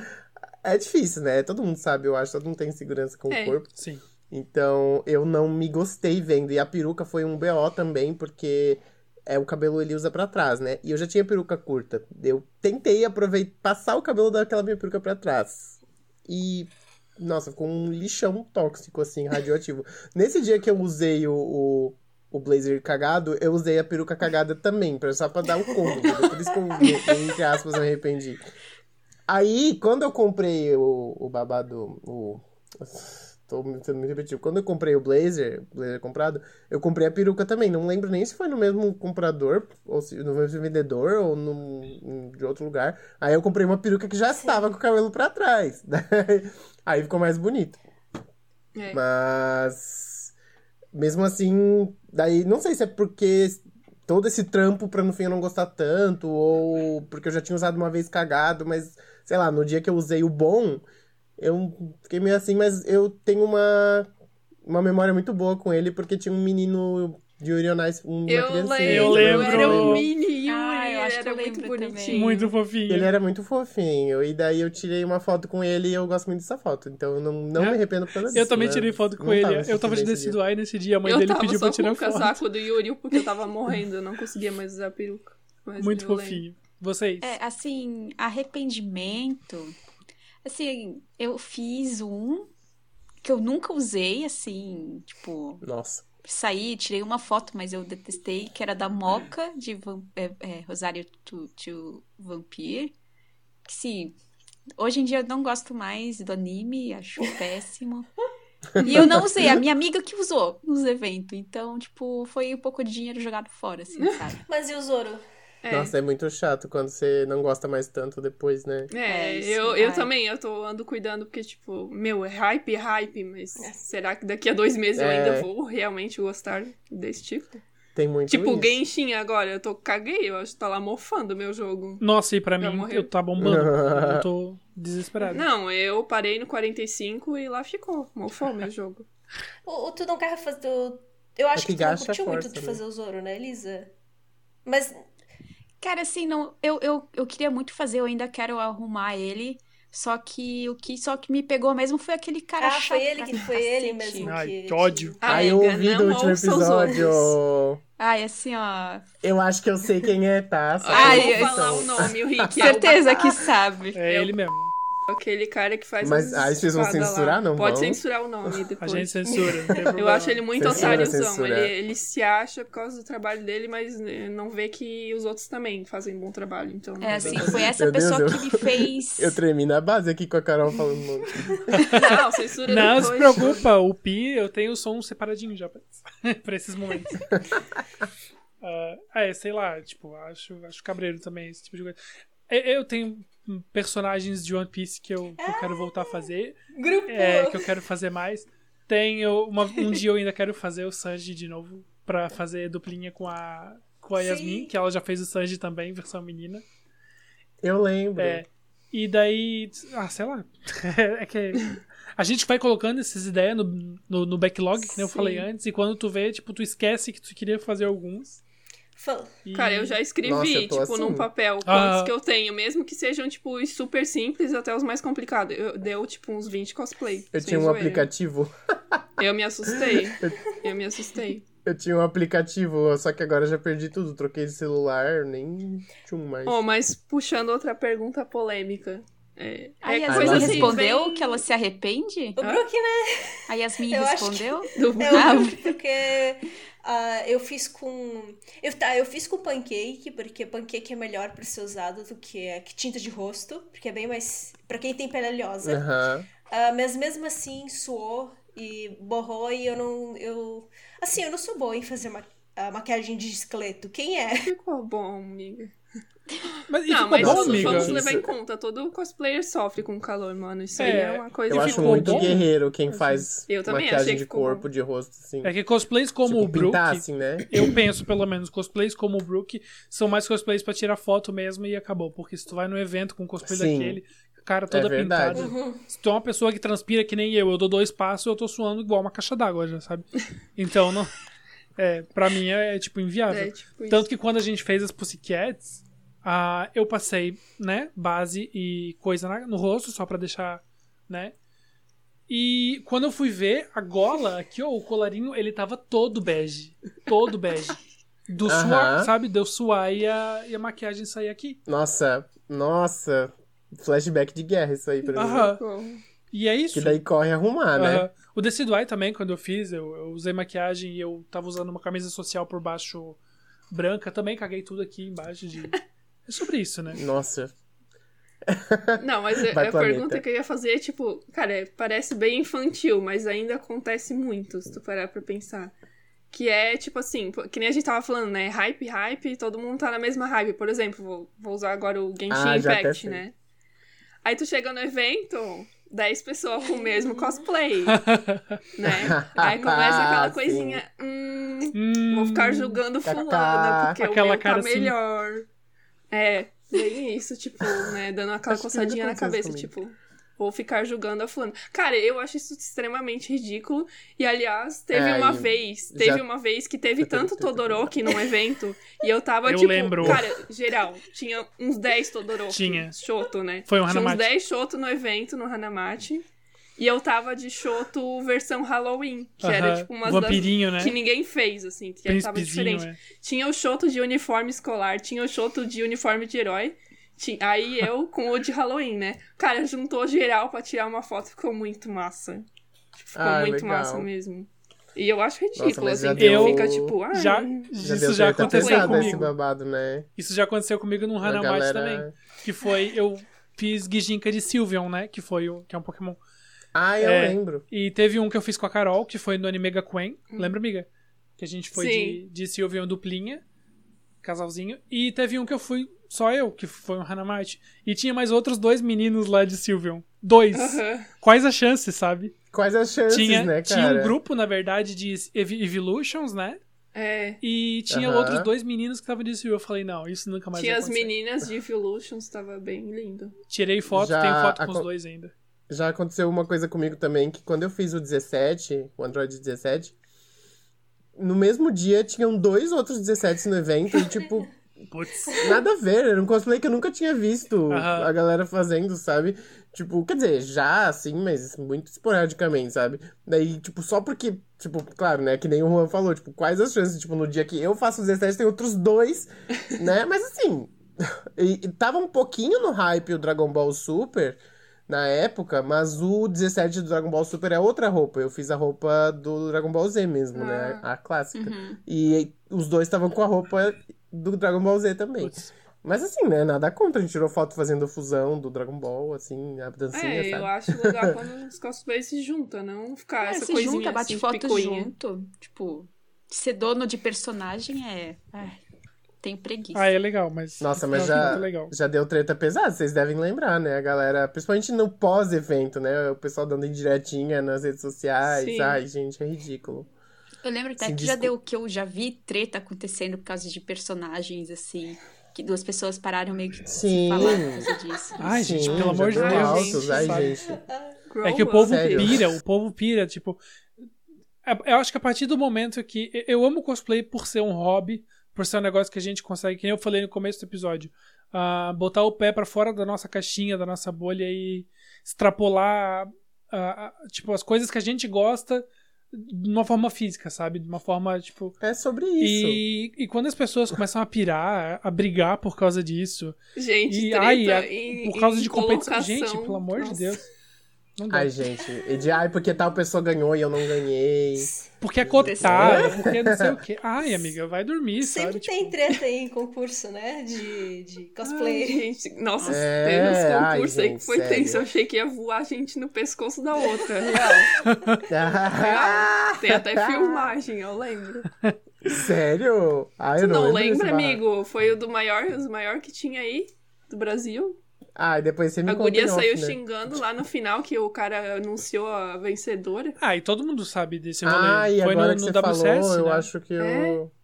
é difícil, né? Todo mundo sabe, eu acho, todo mundo tem segurança com É. o corpo. Sim. Então, eu não me gostei vendo. E a peruca foi um BO também, porque é o cabelo ele usa pra trás, né? E eu já tinha peruca curta. Eu tentei aproveitar, passar o cabelo daquela minha peruca pra trás. E, nossa, ficou um lixão tóxico, assim, radioativo. Nesse dia que eu usei o, o, o blazer cagado, eu usei a peruca cagada também, pra, só pra dar o combo. Por isso que eu, entre aspas, me arrependi. Aí, quando eu comprei o, o babado, o... tô sendo muito repetitivo. Quando eu comprei o blazer, blazer comprado, eu comprei a peruca também. Não lembro nem se foi no mesmo comprador, ou se no mesmo vendedor, ou num, de outro lugar. Aí eu comprei uma peruca que já estava com o cabelo pra trás. Aí ficou mais bonito. É. Mas. Mesmo assim, daí não sei se é porque todo esse trampo pra no fim eu não gostar tanto, ou porque eu já tinha usado uma vez cagado, mas sei lá, no dia que eu usei o bom, eu fiquei meio assim, mas eu tenho uma, uma memória muito boa com ele, porque tinha um menino de Yuri on Ice, uma Eu criancinha. lembro, Eu lembro. era um mini Yuri, Ah, eu acho que era eu muito bonitinho. também. Muito fofinho. Ele era muito fofinho, e daí eu tirei uma foto com ele e eu gosto muito dessa foto, então eu não, não É. me arrependo por causa disso. Eu também né? tirei foto com ele. tava eu tava de aí nesse dia. A mãe eu dele tava pediu pra tirar com o foto. casaco do Yuri porque eu tava morrendo, eu não conseguia mais usar a peruca. Mas Muito eu lembro. fofinho. Vocês? É, assim, arrependimento. Assim, eu fiz um que eu nunca usei, assim, tipo, Nossa. saí, tirei uma foto, mas eu detestei, que era da Moca, de Vam- é, é, Rosário to, to Vampire. Que, sim, hoje em dia eu não gosto mais do anime, acho péssimo. E eu não usei, a minha amiga que usou nos eventos. Então, tipo, foi um pouco de dinheiro jogado fora, assim, sabe? Mas e o Zoro? É. Nossa, é muito chato quando você não gosta mais tanto depois, né? É, É, isso, eu, eu ai. também, eu tô ando cuidando porque, tipo, meu, é hype, hype, mas será que daqui a dois meses eu É. ainda vou realmente gostar desse tipo? Tem muito tipo, isso. Genshin agora, eu tô caguei, eu acho que tá lá mofando o meu jogo. Nossa, e pra mim, morreu. eu tá bombando. eu tô desesperado. Não, eu parei no 45 e lá ficou, mofou o meu jogo. O, o tu não quer fazer. tu- Eu acho É que, que tu não curtiu muito de né? fazer o Zoro, né, Elisa? Mas Cara, assim, não, eu, eu, eu queria muito fazer, eu ainda quero arrumar ele. Só que o que só que me pegou mesmo foi aquele cara Ah, chato. foi ele que foi ele mesmo. Ai, que- que ódio. Ai, eu Amiga, ouvi do último episódio. Ai, assim, ó. Eu acho que eu sei quem é, tá? Só Ah, que eu Ai, vou não falar o nome, o Rick. Certeza que sabe. É Eu- ele mesmo. Aquele cara que faz Mas as aí vocês vão censurar, lá. não Pode vão? censurar o nome A depois. gente censura, não. Eu acho ele muito Censura, otáriozão. censura. Ele, ele se acha por causa do trabalho dele, mas eh, não vê que os outros também fazem bom trabalho. Então, É assim, foi essa Meu Deus, pessoa eu- que me fez. Eu tremi na base aqui com a Carol falando. Não, censura Não se depois. preocupa, o Pi, eu tenho o som separadinho já pra, pra esses momentos. Ah, é, sei lá, tipo, acho, acho cabreiro também esse tipo de coisa. É, Eu tenho personagens de One Piece que eu, que eu quero voltar a fazer, Grupo! é, que eu quero fazer mais. Tenho uma- um dia eu ainda quero fazer o Sanji de novo pra fazer duplinha com a com a Sim. Yasmin, que ela já fez o Sanji também, versão menina. Eu lembro. É, e daí, ah, sei lá. é que a gente vai colocando essas ideias no, no, no backlog, que nem eu falei antes, e quando tu vê, tipo, tu esquece que tu queria fazer alguns. Fala- Cara, eu já escrevi, Nossa, eu tipo, assim. num papel Ah. quantos que eu tenho, mesmo que sejam, tipo, os super simples até os mais complicados. Eu, deu, tipo, uns 20 cosplay. Eu tinha um zoeira. aplicativo. Eu me assustei. Eu me assustei. Eu tinha um aplicativo, só que agora eu já perdi tudo. Troquei de celular, nem tinha um mais. Oh, mas puxando outra pergunta polêmica. É, A é Yasmin coisa assim, respondeu bem que ela se arrepende? O Brook, né? A Yasmin Eu acho respondeu? do- É Ah, o Brook, porque ah, eu fiz com. Eu, tá, eu fiz com pancake, porque pancake é melhor pra ser usado do que, que tinta de rosto, porque é bem mais. Pra quem tem pele oleosa. Aham. Ah, mas mesmo assim, suou e borrou e eu não. Eu, assim, eu não sou boa em fazer ma a maquiagem de esqueleto. Quem é? Ficou bom, amiga. Mas Não, mas bom, vamos, amiga? vamos levar em conta. Todo cosplayer sofre com calor, mano. Isso aí É, é uma coisa Eu acho ficou muito bom? guerreiro quem faz Eu também achei maquiagem que de corpo, bom. de rosto, assim. É que cosplays como tipo, o Brook, assim, né? eu penso pelo menos, cosplays como o Brook são mais cosplays pra tirar foto mesmo e acabou. Porque se tu vai no evento com cosplay Sim. daquele, cara toda É verdade. pintada. Se tu é uma pessoa que transpira que nem eu, eu dou dois passos eu tô suando igual uma caixa d'água já, sabe? Então, não. É, pra mim é, tipo inviável. É, tipo Tanto isso. que quando a gente fez as Pussycats, ah, eu passei, né, base e coisa na- no rosto, só pra deixar, né? E quando eu fui ver, a gola aqui, ó, o colarinho, ele tava todo bege. Todo bege. Do Aham. suor, sabe? Deu suar e a, e a maquiagem sair aqui. Nossa, nossa. Flashback de guerra isso aí pra mim. Aham. Ficou- E é isso. Que daí corre arrumar, né? O Decidueye também, quando eu fiz, eu, eu usei maquiagem e eu tava usando uma camisa social por baixo branca. Também caguei tudo aqui embaixo de. É sobre isso, né? Nossa. Não, mas a, Vai, a planeta. pergunta que eu ia fazer é, tipo, cara, parece bem infantil, mas ainda acontece muito, se tu parar pra pensar. Que é, tipo assim, que nem a gente tava falando, né? Hype, hype, todo mundo tá na mesma hype. Por exemplo, vou, vou usar agora o Genshin Ah, Impact, né? Aí tu chega no evento, 10 pessoas com o mesmo cosplay, né? Aí começa aquela coisinha, hum, Hum, Vou ficar julgando Kaká. fulana, porque Aquela o meu cara tá assim. melhor. É, bem isso, tipo, né? Dando aquela Acho coçadinha na cabeça, aconteceu tipo, vou ficar julgando a fulana. Cara, eu acho isso extremamente ridículo. E, aliás, teve É, uma vez, já- teve uma vez que teve tanto Todoroki num evento, e eu tava, Eu tipo, lembro. cara, geral, tinha uns 10 Todoroki. Tinha. Shoto, né? Foi um Tinha uns Hanamachi. 10 Shoto no evento, no Hanamachi. E eu tava de Shoto versão Halloween, que era, Aham, tipo, umas das Vampirinho, né? que ninguém fez, assim, que tava diferente. é. Tinha o shoto de uniforme escolar, tinha o shoto de uniforme de herói. Aí eu com o de Halloween, né? Cara, juntou geral pra tirar uma foto, ficou muito massa. Tipo, Ficou Ah, muito legal. massa mesmo. E eu acho ridículo, já assim, deu- fica tipo, ah, Já, Já isso já aconteceu comigo. babado, né? Isso já aconteceu comigo no A Hanamachi galera- também. Que foi, eu fiz Gijinka de Sylveon, né? Que foi o, que é um Pokémon. Ah, eu É. lembro. E teve um que eu fiz com a Carol, que foi no Anime Gakuen. Lembra, amiga? Que a gente foi de, Sim. de Sylveon duplinha, casalzinho. E teve um que eu fui só eu, que foi um Hanamachi. E tinha mais outros dois meninos lá de Sylveon. Dois. aham. Quais as chances, sabe? Quais as chances, tinha, né, tinha cara? um grupo, na verdade, de Ev- Evolutions, né? É. E tinha Aham. outros dois meninos que estavam de Sylveon. Eu falei, não, isso nunca mais Tinha as meninas de Evolutions, tava bem lindo. Tirei foto, Já tenho foto com os dois ainda. Já aconteceu uma coisa comigo também, que quando eu fiz o 17, o Android 17, no mesmo dia tinham dois outros 17 no evento e, tipo, Putz. nada a ver. Era um cosplay que eu nunca tinha visto Aham. a galera fazendo, sabe? Tipo, quer dizer, já assim, mas muito esporadicamente, sabe? Daí, tipo, só porque, tipo, claro, né? Que nem o Juan falou, tipo, quais as chances, tipo, no dia que eu faço o 17 tem outros dois, né? Mas assim, e, e tava um pouquinho no hype o Dragon Ball Super na época, mas o 17 do Dragon Ball Super é outra roupa. Eu fiz a roupa do Dragon Ball Z mesmo, né? A clássica. Uhum. E os dois estavam com a roupa do Dragon Ball Z também. Putz. Mas assim, né? Nada contra. A gente tirou foto fazendo fusão do Dragon Ball, assim, a dancinha, É, eu sabe? acho legal quando os cosplays se juntam, não ficar É, essa se coisinha junta, bate assim, de foto picuinha. junto. Tipo, ser dono de personagem é. Ai, tenho preguiça. Ah, é legal, mas. Nossa, no mas é já, muito legal. já deu treta pesada, vocês devem lembrar, né? A galera, principalmente no pós-evento, né? O pessoal dando indiretinha nas redes sociais. Sim. Ai, gente, é ridículo. Eu lembro até Sim, que já desculpa. deu que eu já vi treta acontecendo por causa de personagens, assim. Que duas pessoas pararam meio que de Sim. se falar por causa disso. Ai, gente, Sim, pelo amor de já deu Deus. altos, ai, gente. É que o povo Sério? pira, o povo pira, tipo. é- Eu acho que a partir do momento que. Eu amo cosplay por ser um hobby, por ser um negócio que a gente consegue, que nem eu falei no começo do episódio, ah, botar o pé pra fora da nossa caixinha, da nossa bolha e extrapolar, ah, ah, tipo, as coisas que a gente gosta de uma forma física, sabe? De uma forma, tipo. É sobre isso. E, e quando as pessoas começam a pirar, a brigar por causa disso, Gente, e treta ai, a- em- por causa de competição. Gente, pelo amor Nossa. de Deus. Não. Ai, gente. E de, ai, porque tal pessoa ganhou e eu não ganhei. Porque é cotado, porque não sei o quê. Ai, amiga, vai dormir, Sempre sabe? tem Tipo, treta aí em concurso, né? De, de Ai, cosplay. gente, nossa, É, teve uns ai, concursos aí que foi sério. tenso. Eu achei que ia voar a gente no pescoço da outra. Real. Real. Tem até filmagem, eu lembro. Sério? Ai, Tu eu não lembro desse lembra, amigo? Foi o do maior, os maior que tinha aí, do Brasil. Ai, depois você me a guria off, saiu né? xingando lá no final que o cara anunciou a vencedora. Ah, e todo mundo sabe desse rolê. Ah, e Foi agora no, que no você WCS, falou, eu né? acho que eu... É.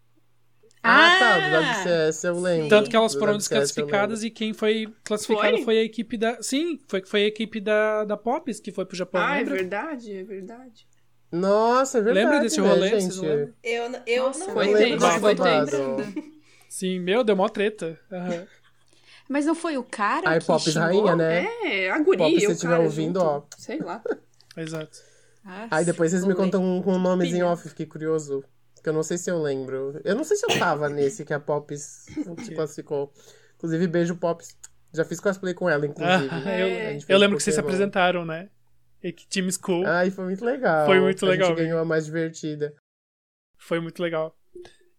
Ah, tá, Ah! do WCS eu lembro. Tanto que elas foram eu desclassificadas e quem foi classificado Foi? foi? a equipe da. Sim, foi, foi a equipe da, da Pops que foi pro Japão. ah, é lembra? verdade, é verdade. Nossa, é verdade, Lembra desse né, rolê? gente? Vocês não lembram? Eu, eu Nossa, não foi Eu lembro foi tenso. Sim, meu, deu mó treta. Aham. Mas não foi o cara Ai, que Pops xingou? rainha, né? É, a guria, Pop, se estiver ouvindo, junto. ó. Sei lá. Exato. Ah, Aí depois vocês me contam com um nomezinho Pilha. off, fiquei curioso. Que eu não sei se eu lembro. Eu não sei se eu tava nesse que a Pops se classificou. Inclusive, beijo Pops. Já fiz cosplay com ela, inclusive. Ah, É. eu, A gente eu lembro que vocês se apresentaram, né? E que Team School. Ai, foi muito legal. Foi muito a legal, gente amigo. ganhou a mais divertida. Foi muito legal.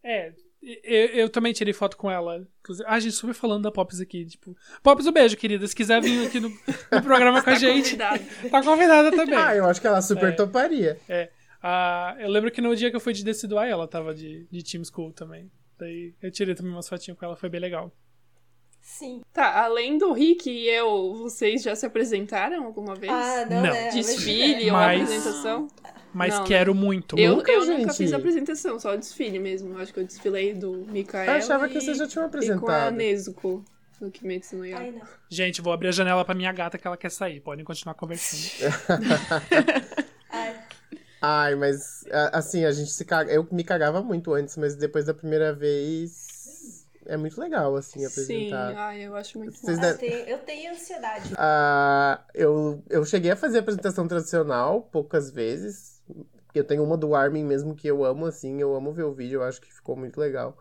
É, Eu, eu também tirei foto com ela. Ah, a gente super falando da Pops aqui. Tipo, Pops, um beijo, querida. Se quiser vir aqui no, no programa com a Tá gente, convidado. tá convidada também. Ah, eu acho que ela super É. toparia. É. Ah, eu lembro que no dia que eu fui de Decidueye, ela tava de, de Team School também. Daí eu tirei também umas fotinhas com ela, foi bem legal. Sim. Tá, além do Rick e eu, vocês já se apresentaram alguma vez? Ah, não, Não. né? Desfile ou Mas- apresentação? Mas Não, quero muito. Eu, Nunca, eu nunca fiz apresentação, só desfile mesmo. Acho que eu desfilei do Mikael. Eu achava e, que vocês já tinham E com a apresentado. Nezuko, do Kimetsu no Yaiba. Ai, não. Gente, vou abrir a janela pra minha gata que ela quer sair. Podem continuar conversando. Ai, Ai, mas assim, a gente se caga. Eu me cagava muito antes, mas depois da primeira vez é muito legal, assim, Sim, apresentar. ai, eu acho muito Vocês bom. eu, tenho, eu tenho ansiedade. Ah, eu, eu cheguei a fazer apresentação tradicional poucas vezes. Eu tenho uma do Armin mesmo que eu amo, assim, eu amo ver o vídeo, eu acho que ficou muito legal.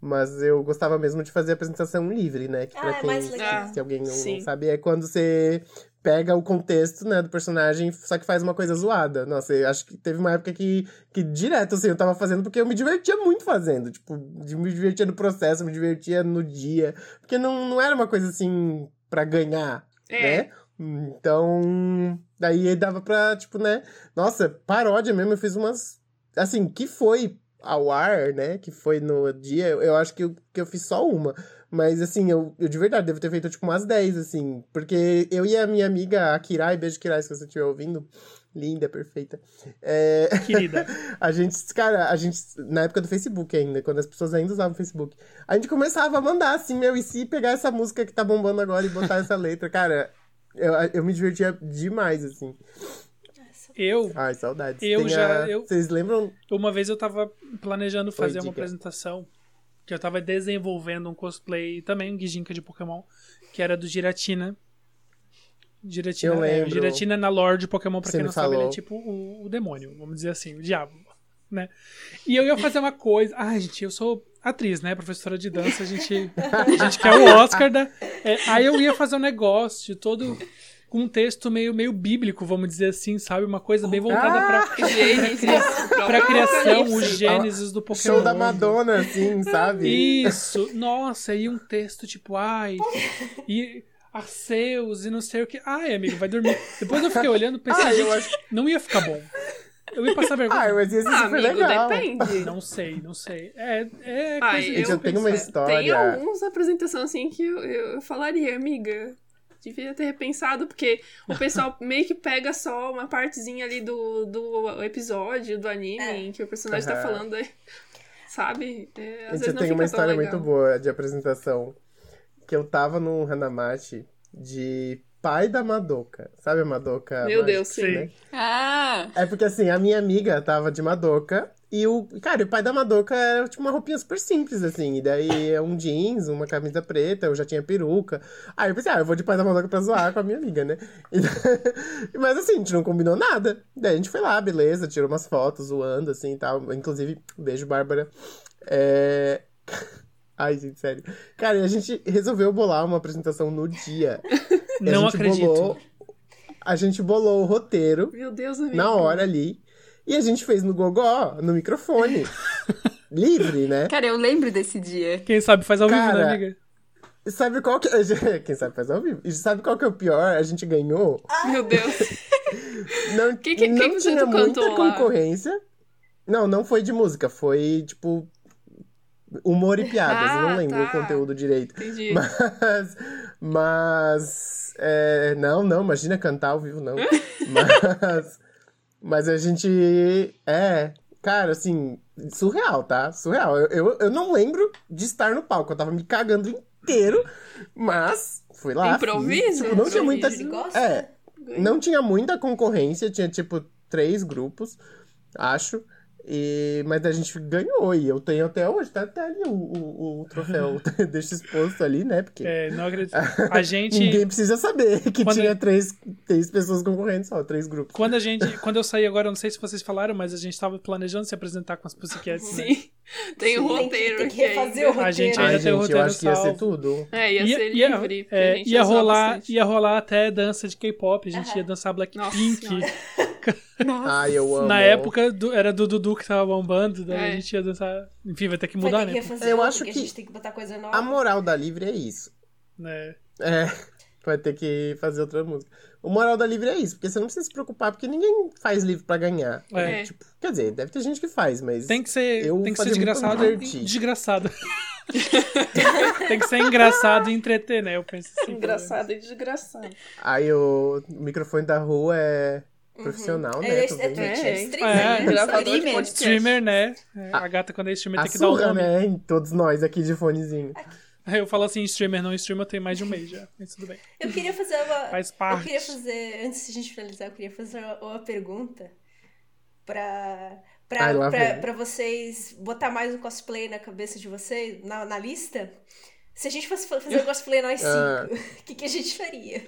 Mas eu gostava mesmo de fazer apresentação livre, né? Que pra Ah, é quem, mais legal. se, se alguém não, Sim. sabe, é quando você pega o contexto, né, do personagem, só que faz uma coisa zoada. Nossa, eu acho que teve uma época que, que direto, assim, eu tava fazendo porque eu me divertia muito fazendo. Tipo, de- me divertia no processo, me divertia no dia. Porque não, não era uma coisa, assim, pra ganhar, É. né? Então, daí dava pra, tipo, né? Nossa, paródia mesmo, eu fiz umas. Assim, que foi ao ar, né? Que foi no dia, eu, acho que eu, que eu fiz só uma. Mas, assim, eu, eu de verdade devo ter feito, tipo, umas 10, assim. Porque eu e a minha amiga, a Kirai, beijo Kirai, se você estiver ouvindo. Linda, perfeita. É, Querida. a gente, cara, a gente, na época do Facebook ainda, quando as pessoas ainda usavam o Facebook, a gente começava a mandar assim, meu, e se pegar essa música que tá bombando agora e botar essa letra, cara, eu, eu me divertia demais, assim. Eu, Ai, saudades. Eu Tem já- a- eu- Vocês lembram? uma vez eu tava planejando fazer uma diga. apresentação que eu tava desenvolvendo um cosplay, também um Gijinka de Pokémon, que era do Giratina. Giratina, Eu é, lembro. Giratina na lore de Pokémon, pra Você quem não sabe, ele é tipo o, o demônio, vamos dizer assim, o diabo, né? E eu ia fazer uma coisa. Ai, gente, eu sou atriz, né? Professora de dança, a gente, a gente quer o Oscar da. é, aí eu ia fazer um negócio todo com um texto meio, meio bíblico, vamos dizer assim, sabe? Uma coisa bem voltada pra, Gênesis, pra criação, o. Gênesis do Pokémon. Show da Madonna, assim, sabe? Isso, nossa, e um texto tipo, ai, e Arceus e não sei o que. Ai, amigo, vai dormir. Depois eu fiquei olhando e pensei, Ai, eu gente, não ia ficar bom. Eu ia passar vergonha. Ai, mas ia ser Ah, super amigo, legal. depende. Não sei, não sei. É, é Ai, coisa Gente, eu tenho uma história. Tem alguns apresentações assim que eu, eu falaria, amiga. Devia ter repensado, porque o pessoal meio que pega só uma partezinha ali do, do episódio, do anime, É. em que o personagem tá Aham. falando, aí, sabe? É, às Gente, vezes eu tenho uma história muito boa de apresentação. Que eu tava num Hanamachi de pai da Madoka. Sabe a Madoka? Meu Deus, sim. né? Ah, É porque assim, a minha amiga tava de Madoka e o. Cara, o pai da Madoka era tipo uma roupinha super simples, assim. E daí é um jeans, uma camisa preta, eu já tinha peruca. Aí eu pensei, ah, eu vou de pai da Madoka pra zoar com a minha amiga, né? E- Mas assim, a gente não combinou nada. Daí a gente foi lá, beleza, tirou umas fotos zoando, assim e tal. Inclusive, beijo, Bárbara. É. Ai, gente, sério. Cara, e a gente resolveu bolar uma apresentação no dia. A Não gente acredito. bolou- a gente bolou o roteiro Meu Deus, amigo. na hora ali. E a gente fez no gogó, no microfone. Livre, né? cara, eu lembro desse dia. Quem sabe faz ao vivo, né, Cara, amiga? Sabe qual que... Quem sabe faz ao vivo. E sabe qual que é o pior? A gente ganhou. Meu Deus. Não, Que- que- não que tinha muita cantou lá? concorrência. Não, não foi de música. Foi, tipo... Humor e piadas. Ah, eu não lembro tá. o conteúdo direito. Entendi. Mas... Mas... é, não, não. Imagina cantar ao vivo, não. mas... Mas a gente... É... Cara, assim... Surreal, tá? Surreal. Eu, eu, eu não lembro de estar no palco. Eu tava me cagando inteiro. Mas... Fui lá. Improviso? fiz. Tipo, não tinha muita... É... Não tinha muita concorrência, tinha tipo três grupos, acho. E, mas a gente ganhou, e eu tenho até hoje, tá até ali o, o, o troféu, deixa exposto ali, né? Porque É, não acredito. A gente. ninguém precisa saber que Quando- tinha três, três pessoas concorrendo só, três grupos. Quando a gente. Quando eu saí agora, eu não sei se vocês falaram, mas a gente tava planejando se apresentar com as Pussycats, né? Sim. Tem o Tem que- roteiro tem que aqui refazer ainda. o A gente roteiro. ainda Ai, tem o gente, eu roteiro acho que ia ser tudo. É, ia, Ia, ser ia- livre. porque é, a gente ia zoar rolar, bastante. ia rolar até dança de K-pop, a gente ia dançar Blackpink. Nossa. Ai, eu amo. Na época do- era do Dudu que tava bombando, daí É. a gente ia dançar. Enfim, vai ter que mudar, ter né? que Eu acho que a gente tem que botar coisa nova. A moral da livre é isso. É. É, vai ter que fazer outra música. O moral da livre é isso, porque você não precisa se preocupar, porque ninguém faz livro pra ganhar. É. Tipo, quer dizer, deve ter gente que faz, mas. Tem que ser, Eu tem que ser desgraçado e desgraçado. tem que ser engraçado e entreter, né? Eu penso assim. Engraçado e desgraçado. Aí o microfone da rua é profissional, né? É, é, é É, é streamer, é, né? Streamer. Streamer, né? É, a gata, quando é streamer, A tem que dar o surra, nome. né? Em todos nós aqui de fonezinho. Eu falo assim, streamer, não streamer, tem mais de um mês já. Mas tudo bem. Eu queria fazer uma. Faz Eu parte. queria fazer, antes de a gente finalizar, eu queria fazer uma, uma pergunta pra, pra, Ai, pra, pra vocês botar mais um cosplay na cabeça de vocês, na, na lista. Se a gente fosse fa- fazer um cosplay nós Ah. cinco, o que, que a gente faria?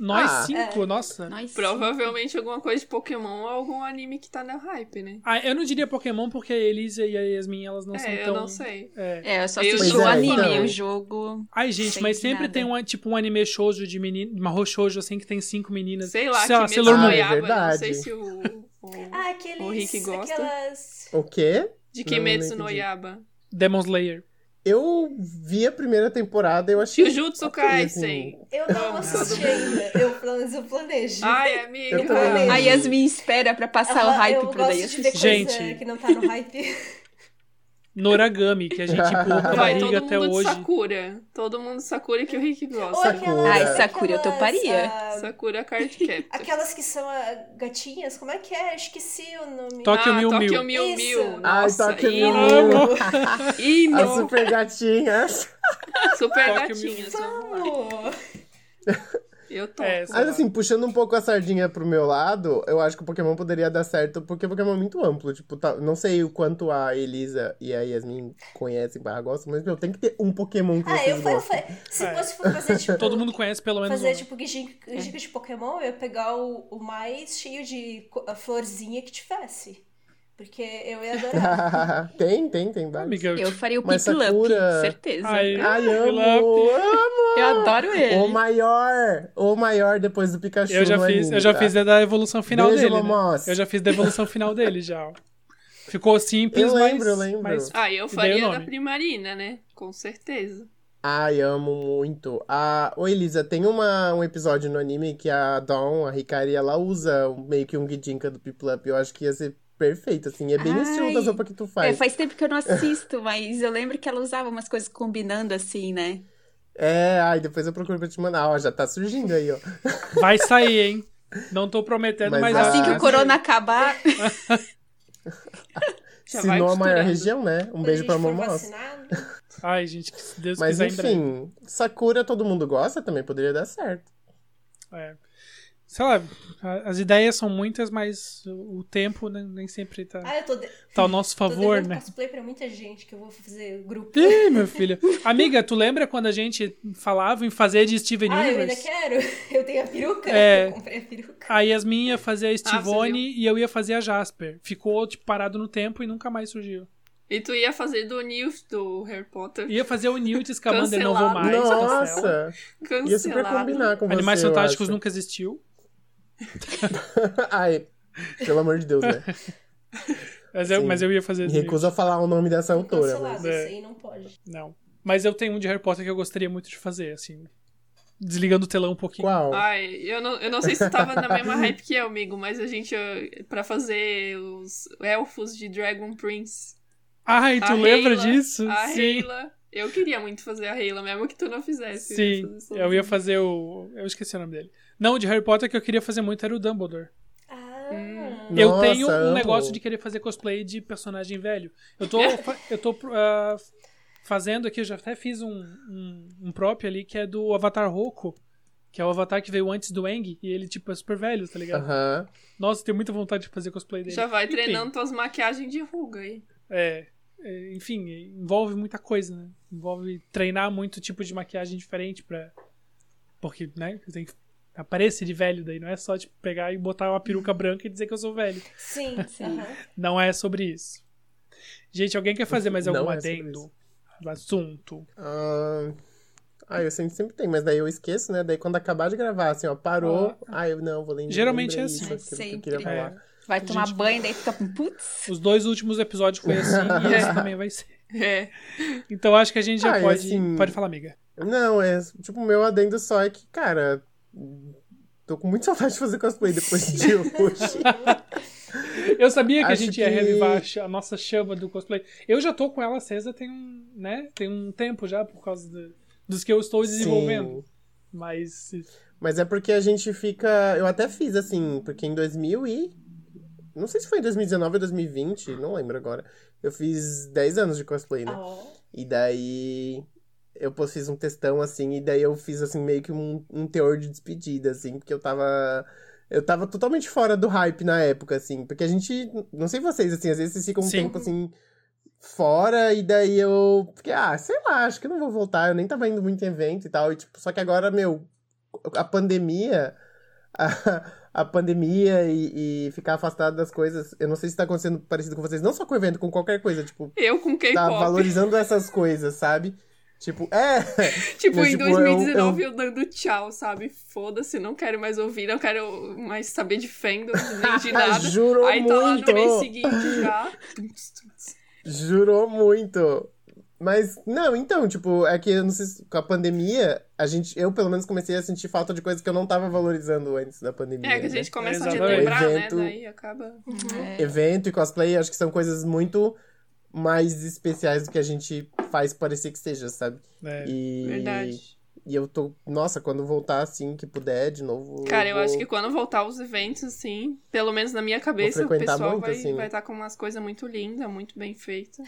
Nós Ah. cinco, nossa. Nós Provavelmente alguma coisa de Pokémon ou algum anime que tá na hype, né? Ah, eu não diria Pokémon porque a Elisa e a Yasmin, elas não são é, tão... eu não sei. É. É, eu só Eu assisti o anime, Então. o jogo. Ai, gente, mas sempre nada. tem um, tipo, um anime shoujo de menina, uma shoujo assim, que tem cinco meninas. Sei lá, Sei lá, que Sailor Ah, Moon. é Yaba, não verdade. sei se o, o Ah, aqueles. O Rick gosta. Aquelas. O quê? de Kimetsu não no. Yaba. Demon Slayer. Eu vi a primeira temporada, eu achei. Jujutsu ok, Kaisen. assim. Eu não assisti ainda. Eu, menos eu planejo. Ai, amiga. Eu não A. Yasmin espera pra passar o hype eu pra daí gosto de ver assistir. coisa Gente. que não tá no hype. Noragami, que a gente, briga mundo até hoje. Sakura. Todo mundo Sakura que o Rick Ou gosta. aquelas, Ai, Sakura, eu aquelas, toparia. ah, Sakura Card Captor. aquelas que são ah, gatinhas, como é que é? Eu Esqueci o nome. Tokyo ah, Mew Tokyo Mew. Mew Isso. Mew. Ai, Nossa, Tokyo Mew. Ino. As super gatinhas. Super Tokyo Mew gatinhas. vamos. Eu topo. É, Mas assim, puxando um pouco a sardinha pro meu lado, eu acho que o Pokémon poderia dar certo, porque o Pokémon é muito amplo. Tipo, tá- não sei o quanto a Elisa e a Yasmin conhecem barra gostam, mas meu, tem que ter um Pokémon que Ah, vocês eu, gostam. fa- se É. fosse fazer tipo. Todo mundo conhece pelo menos Fazer um. tipo giga, giga de Pokémon, eu ia pegar o, o mais cheio de florzinha que tivesse. Porque eu ia adorar. tem, tem, tem vários. Amiga, Eu faria o Piplup, Sakura- certeza. Ai, Ai, amo, amo! Eu adoro ele. O maior, o maior depois do Pikachu eu já no fiz, anime, eu já tá? fiz da evolução final Beijo, dele. né? Eu já fiz da evolução final dele já. Ficou simples, Eu lembro, mas, eu lembro. mas Ah, eu faria da Primarina, né? Com certeza. Ai, amo muito. A... Ô, Elisa, tem uma, um episódio no anime que a Dawn, a Hikari, ela usa meio que um Gidinka do Piplup. Eu acho que ia ser perfeito, assim. É bem no estilo Ai. das roupas que tu É, faz. faz tempo que eu não assisto, mas eu lembro que ela usava umas coisas combinando assim, né? É, ai, depois eu procuro pra te mandar. Ó, já tá surgindo aí, ó. vai sair, hein? Não tô prometendo, Mas mas, a- Assim que vai o corona acabar, Se não a maior região, né? Um Quando beijo a pra vacinado. Ai, gente, que se Deus Mas quiser em breve. enfim, Sakura todo mundo gosta também, poderia dar certo. É. Sei lá, as ideias são muitas, mas o tempo né, nem sempre tá, Ah, eu tô, de... tá ao nosso tô favor, devendo né? cosplay pra muita gente que eu vou fazer grupo. Ih, meu filho. Amiga, tu lembra quando a gente falava em fazer de Steven Ah, eu ainda Universe? quero. Eu tenho a peruca. É. Eu comprei a peruca. A Yasmin ia fazer a Ah, você Stivone e eu ia fazer a Jasper. Ficou, tipo, parado no tempo e nunca mais surgiu. E tu ia fazer do Newt do Harry Potter. Ia fazer o Newt Scamander não vou mais. cancela. Nossa! Cancelado. Ia super combinar com você, Animais eu Fantásticos nunca existiu. Ai, pelo amor de Deus, né? Mas eu, Sim. mas eu ia fazer. Me Newt. recuso a falar o nome dessa autora. Cancelado, Mas... É. isso aí não pode. Não. Mas eu tenho um de Harry Potter que eu gostaria muito de fazer, assim. Desligando o telão um pouquinho. Qual? Ai, eu não, eu não sei se tu tava na mesma hype que eu, amigo, mas a gente, pra fazer os elfos de Dragon Prince. Ai, tu A lembra disso? A Sim. Eu queria muito fazer a Hela, mesmo que tu não fizesse. Sim, eu ia fazer o. Eu esqueci o nome dele. Não, o de Harry Potter que eu queria fazer muito era o Dumbledore. Ah. Hum. eu Nossa, tenho um amo. negócio de querer fazer cosplay de personagem velho. Eu tô, eu tô ah, fazendo aqui, eu já até fiz um, um, um próprio ali que é do Avatar Roku. Que é o avatar que veio antes do Eng, e ele, tipo, é super velho, tá ligado? Aham. Nossa, tenho muita vontade de fazer cosplay dele. Já vai Enfim, treinando tuas maquiagens de ruga aí. É, é, enfim, envolve muita coisa, né? Envolve treinar muito tipo de maquiagem diferente pra. Porque, né? Tem que aparecer de velho daí, não é só tipo, pegar e botar uma peruca branca e dizer que eu sou velho. Sim, Sim. Não é sobre isso. Gente, alguém quer fazer mais Não algum é adendo? do assunto? Ah, Ah, eu sempre, sempre tenho, mas daí eu esqueço, né? Daí quando acabar de gravar, assim, ó, parou. Ah, eu não, vou lembrar. Geralmente é assim. isso, que eu Sempre. queria falar. É. Vai tomar gente- banho, daí fica putz. Os dois últimos episódios foi assim e esse também vai ser. É. Então acho que a gente já Ah, pode. assim- Pode falar, amiga. Não, é tipo, o meu adendo só é que, cara, tô com muita saudade de fazer cosplay depois de hoje. Eu sabia que a Acho gente ia que- revivar a a nossa chama do cosplay. Eu já tô com ela acesa tem um, né? Tem um tempo já por causa do- dos que eu estou desenvolvendo. Sim. Mas Mas é porque a gente fica. Eu até fiz assim, porque em 2000 e. Não sei se foi em 2019 ou 2020, não lembro agora. Eu fiz 10 anos de cosplay, né? Ó. E daí. Eu fiz um textão assim, e daí eu fiz assim, meio que um, um teor de despedida, assim, porque eu tava. Eu tava totalmente fora do hype na época, assim. Porque a gente. Não sei vocês, assim, às vezes vocês ficam um Sim. tempo assim. Fora, e daí eu. Fiquei, ah, sei lá, acho que eu não vou voltar. Eu nem tava indo muito em evento e tal. E, tipo, só que agora, meu, a pandemia. A, a pandemia e, e ficar afastado das coisas. Eu não sei se tá acontecendo parecido com vocês, não só com evento, com qualquer coisa. Tipo, Eu com K-pop. tá valorizando essas coisas, sabe? Tipo, é. Tipo, Mas, em tipo, eu- 2019 eu, dando tchau, sabe? Foda-se, não quero mais ouvir, não quero mais saber de fandom, nem de nada. Jurou Aí tá lá no muito. mês seguinte já. Jurou muito. Mas, não, então, tipo, é que eu não sei se com a pandemia, a gente, eu pelo menos comecei a sentir falta de coisas que eu não tava valorizando antes da pandemia. É que a né? gente começa a Exatamente. relembrar, né? Evento- Daí acaba. É. Evento e cosplay, acho que são coisas muito mais especiais do que a gente faz parecer que seja, sabe? é, E, Verdade. E eu tô, nossa, quando voltar assim, que puder, de novo. Cara, eu vou- acho que quando voltar os eventos, assim, pelo menos na minha cabeça, o pessoal muito, vai assim. vai estar com umas coisas muito lindas, muito bem feitas.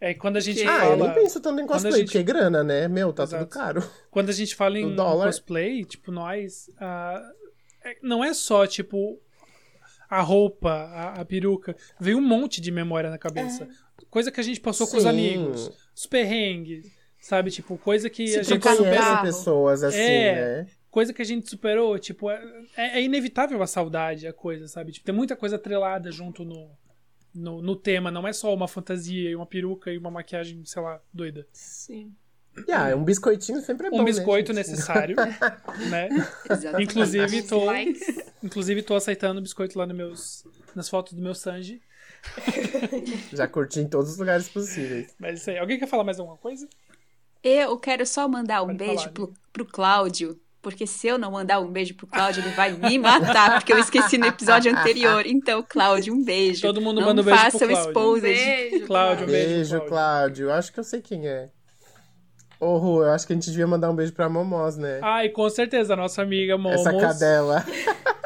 é quando a gente Que- Ah, eu fala. nem penso tanto em cosplay, gente- porque é grana, né? Meu, tá Exato. tudo caro. Quando a gente fala em dólar. cosplay, tipo, nós. é- não é só, tipo, a roupa, a, a peruca. Veio um monte de memória na cabeça. Coisa que a gente passou com os Sim. amigos. Os perrengues. Sabe? Tipo, coisa que Se a gente carro. pessoas assim, É. né? Coisa que a gente superou. Tipo, é, é- é inevitável a saudade, a coisa, sabe? Tipo, tem muita coisa atrelada junto no, no, no tema. Não é só uma fantasia e uma peruca e uma maquiagem, sei lá, doida. Sim. E, ah, um biscoitinho sempre é bom, Um biscoito né, necessário, né? Exatamente. Inclusive, tô, inclusive, tô aceitando biscoito lá nos meus, nas fotos do meu Sanji. Já curti em todos os lugares possíveis. Mas isso aí. Alguém quer falar mais alguma coisa? Eu quero só mandar um Pode beijo falar, pro, pro Cláudio. Porque se eu não mandar um beijo pro Cláudio, ele vai me matar, porque eu esqueci no episódio anterior. Então, Cláudio, um beijo. Todo mundo não manda um beijo pro faça o Cláudio. exposed. Beijo, Cláudio, Cláudio. beijo, Beijo, Cláudio. Cláudio. Acho que eu sei quem é. Ô, Ru, eu acho que a gente devia mandar um beijo pra Momós, né? Ai, com certeza, a nossa amiga Momos. Essa cadela.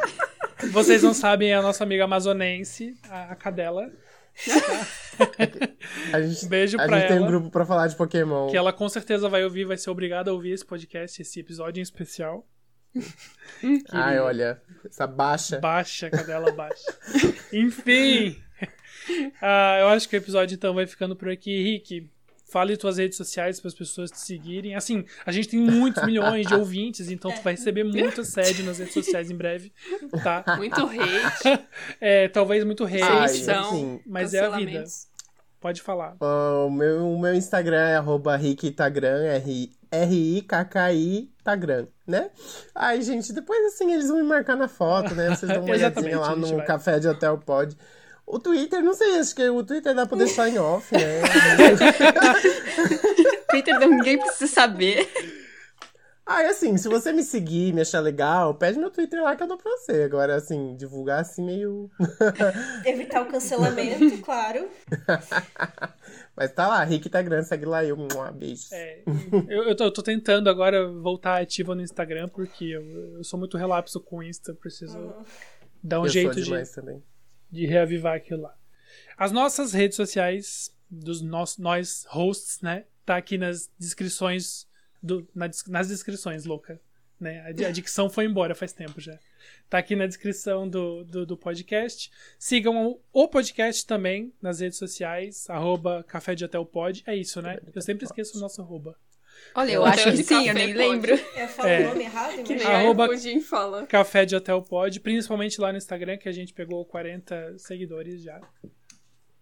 Vocês não sabem, é a nossa amiga amazonense, a, a Cadela. A gente, Beijo a pra gente tem um ela. grupo pra falar de Pokémon. Que ela com certeza vai ouvir, vai ser obrigada a ouvir esse podcast, esse episódio em especial. Ai, olha, essa baixa. Baixa, cadela baixa. Enfim. Ah, eu acho que o episódio então vai ficando por aqui. Rick, fale tuas redes sociais para as pessoas te seguirem. Assim, a gente tem muitos milhões de ouvintes, então tu vai receber muito assédio nas redes sociais em breve, tá? Muito hate, É, talvez muito hate, Ai, São. mas é a vida. Pode falar. ó, o, meu, o meu Instagram é arroba rickitagram, R-I-K-K-I Tagram, né? Ai, gente, depois assim eles vão me marcar na foto, né? Vocês dão uma olhadinha lá no vai. café de hotel pod. O Twitter, não sei, acho que o Twitter dá pra deixar em off, né? Twitter ninguém precisa saber. Ah, e assim, se você me seguir, me achar legal, pede meu Twitter lá que eu dou pra você. Agora, assim, divulgar assim meio. Evitar o cancelamento, claro. Mas tá lá, Rick tá grande, segue lá eu. Um beijo. É, eu, eu, tô, eu tô tentando agora voltar ativa no Instagram, porque eu, eu sou muito relapso com o Insta, preciso dar um eu jeito sou de, demais também. De reavivar aquilo lá. As nossas redes sociais, dos nós, nós hosts, né? Tá aqui nas descrições. Do, na nas descrições, louca. Né? A, a dicção foi embora faz tempo já. Tá aqui na descrição do, do, do podcast. Sigam o, o podcast também nas redes sociais, arroba Café de Hotel Pod. É isso, né? Eu sempre esqueço o nosso arroba. Olha, eu Eu acho que sim, eu nem pode. lembro. Eu falo É. o nome errado, Que nem mas... Arroba- a Pudim fala. Café de Hotel Pod, principalmente lá no Instagram, que a gente pegou 40 seguidores já.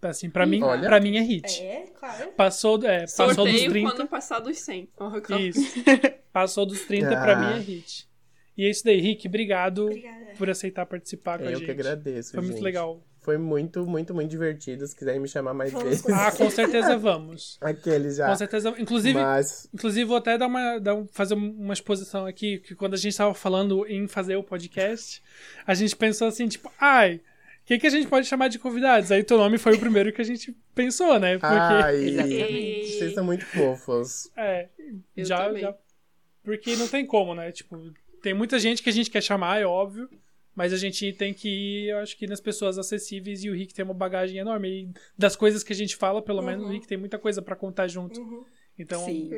Assim, pra mim, Olha. pra mim é hit. É, claro. Passou, é, passou dos Sorteio 30. quando passar dos 100. Ó, Isso. Passou dos 30, pra Ah. mim é hit. E é isso daí, Rick. Obrigado Obrigada. por aceitar participar com a Eu gente. que agradeço, Foi muito gente. legal. Foi muito, muito, muito divertido. Se quiserem me chamar mais Vamos vezes. Ah, com certeza vamos. Aquele já. Com certeza. Inclusive, Mas inclusive vou até dar uma, dar um- fazer uma exposição aqui, que quando a gente tava falando em fazer o podcast, a gente pensou assim, tipo, ai, o que, que a gente pode chamar de convidados? Aí teu nome foi o primeiro que a gente pensou, né? Porque. Ai, vocês são muito fofos. É, Eu já, também. já. Porque não tem como, né? Tipo, tem muita gente que a gente quer chamar, é óbvio. Mas a gente tem que ir, eu acho que nas pessoas acessíveis e o Rick tem uma bagagem enorme. E das coisas que a gente fala, pelo menos, o Rick tem muita coisa pra contar junto. Então, Sim.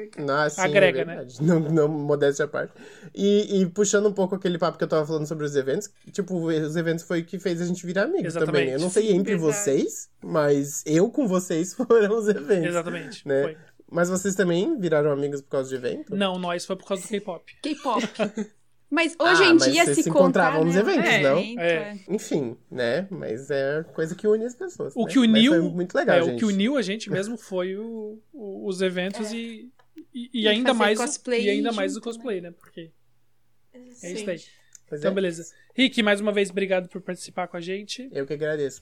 Sim, Agrega, é verdade. Não, não, modéstia à parte. E, e puxando um pouco aquele papo que eu tava falando sobre os eventos, tipo, os eventos foi o que fez a gente virar amigos Exatamente. também. Eu não sei entre Verdade. vocês, mas eu com vocês foram os eventos. exatamente. Né? Foi. Mas vocês também viraram amigos por causa de evento? Não, nós foi por causa do K-pop. K-pop. Mas hoje Ah, em mas dia se se encontravam nos né? eventos, É, não? então, É. Enfim, né? Mas é coisa que une as pessoas. O né? que uniu. muito legal, é, gente. o que uniu a gente mesmo foi o, o- os eventos e, e, e E ainda mais. cosplay e ainda mais o junto, cosplay, né? Porque é isso Sim. aí. Pois Então, é. beleza. Rick, mais uma vez, obrigado por participar com a gente. Eu que agradeço.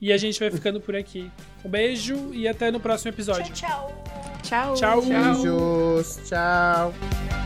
E a gente vai ficando por aqui. Um beijo e até no próximo episódio. Tchau, tchau. Tchau. Tchau. Beijos. Tchau.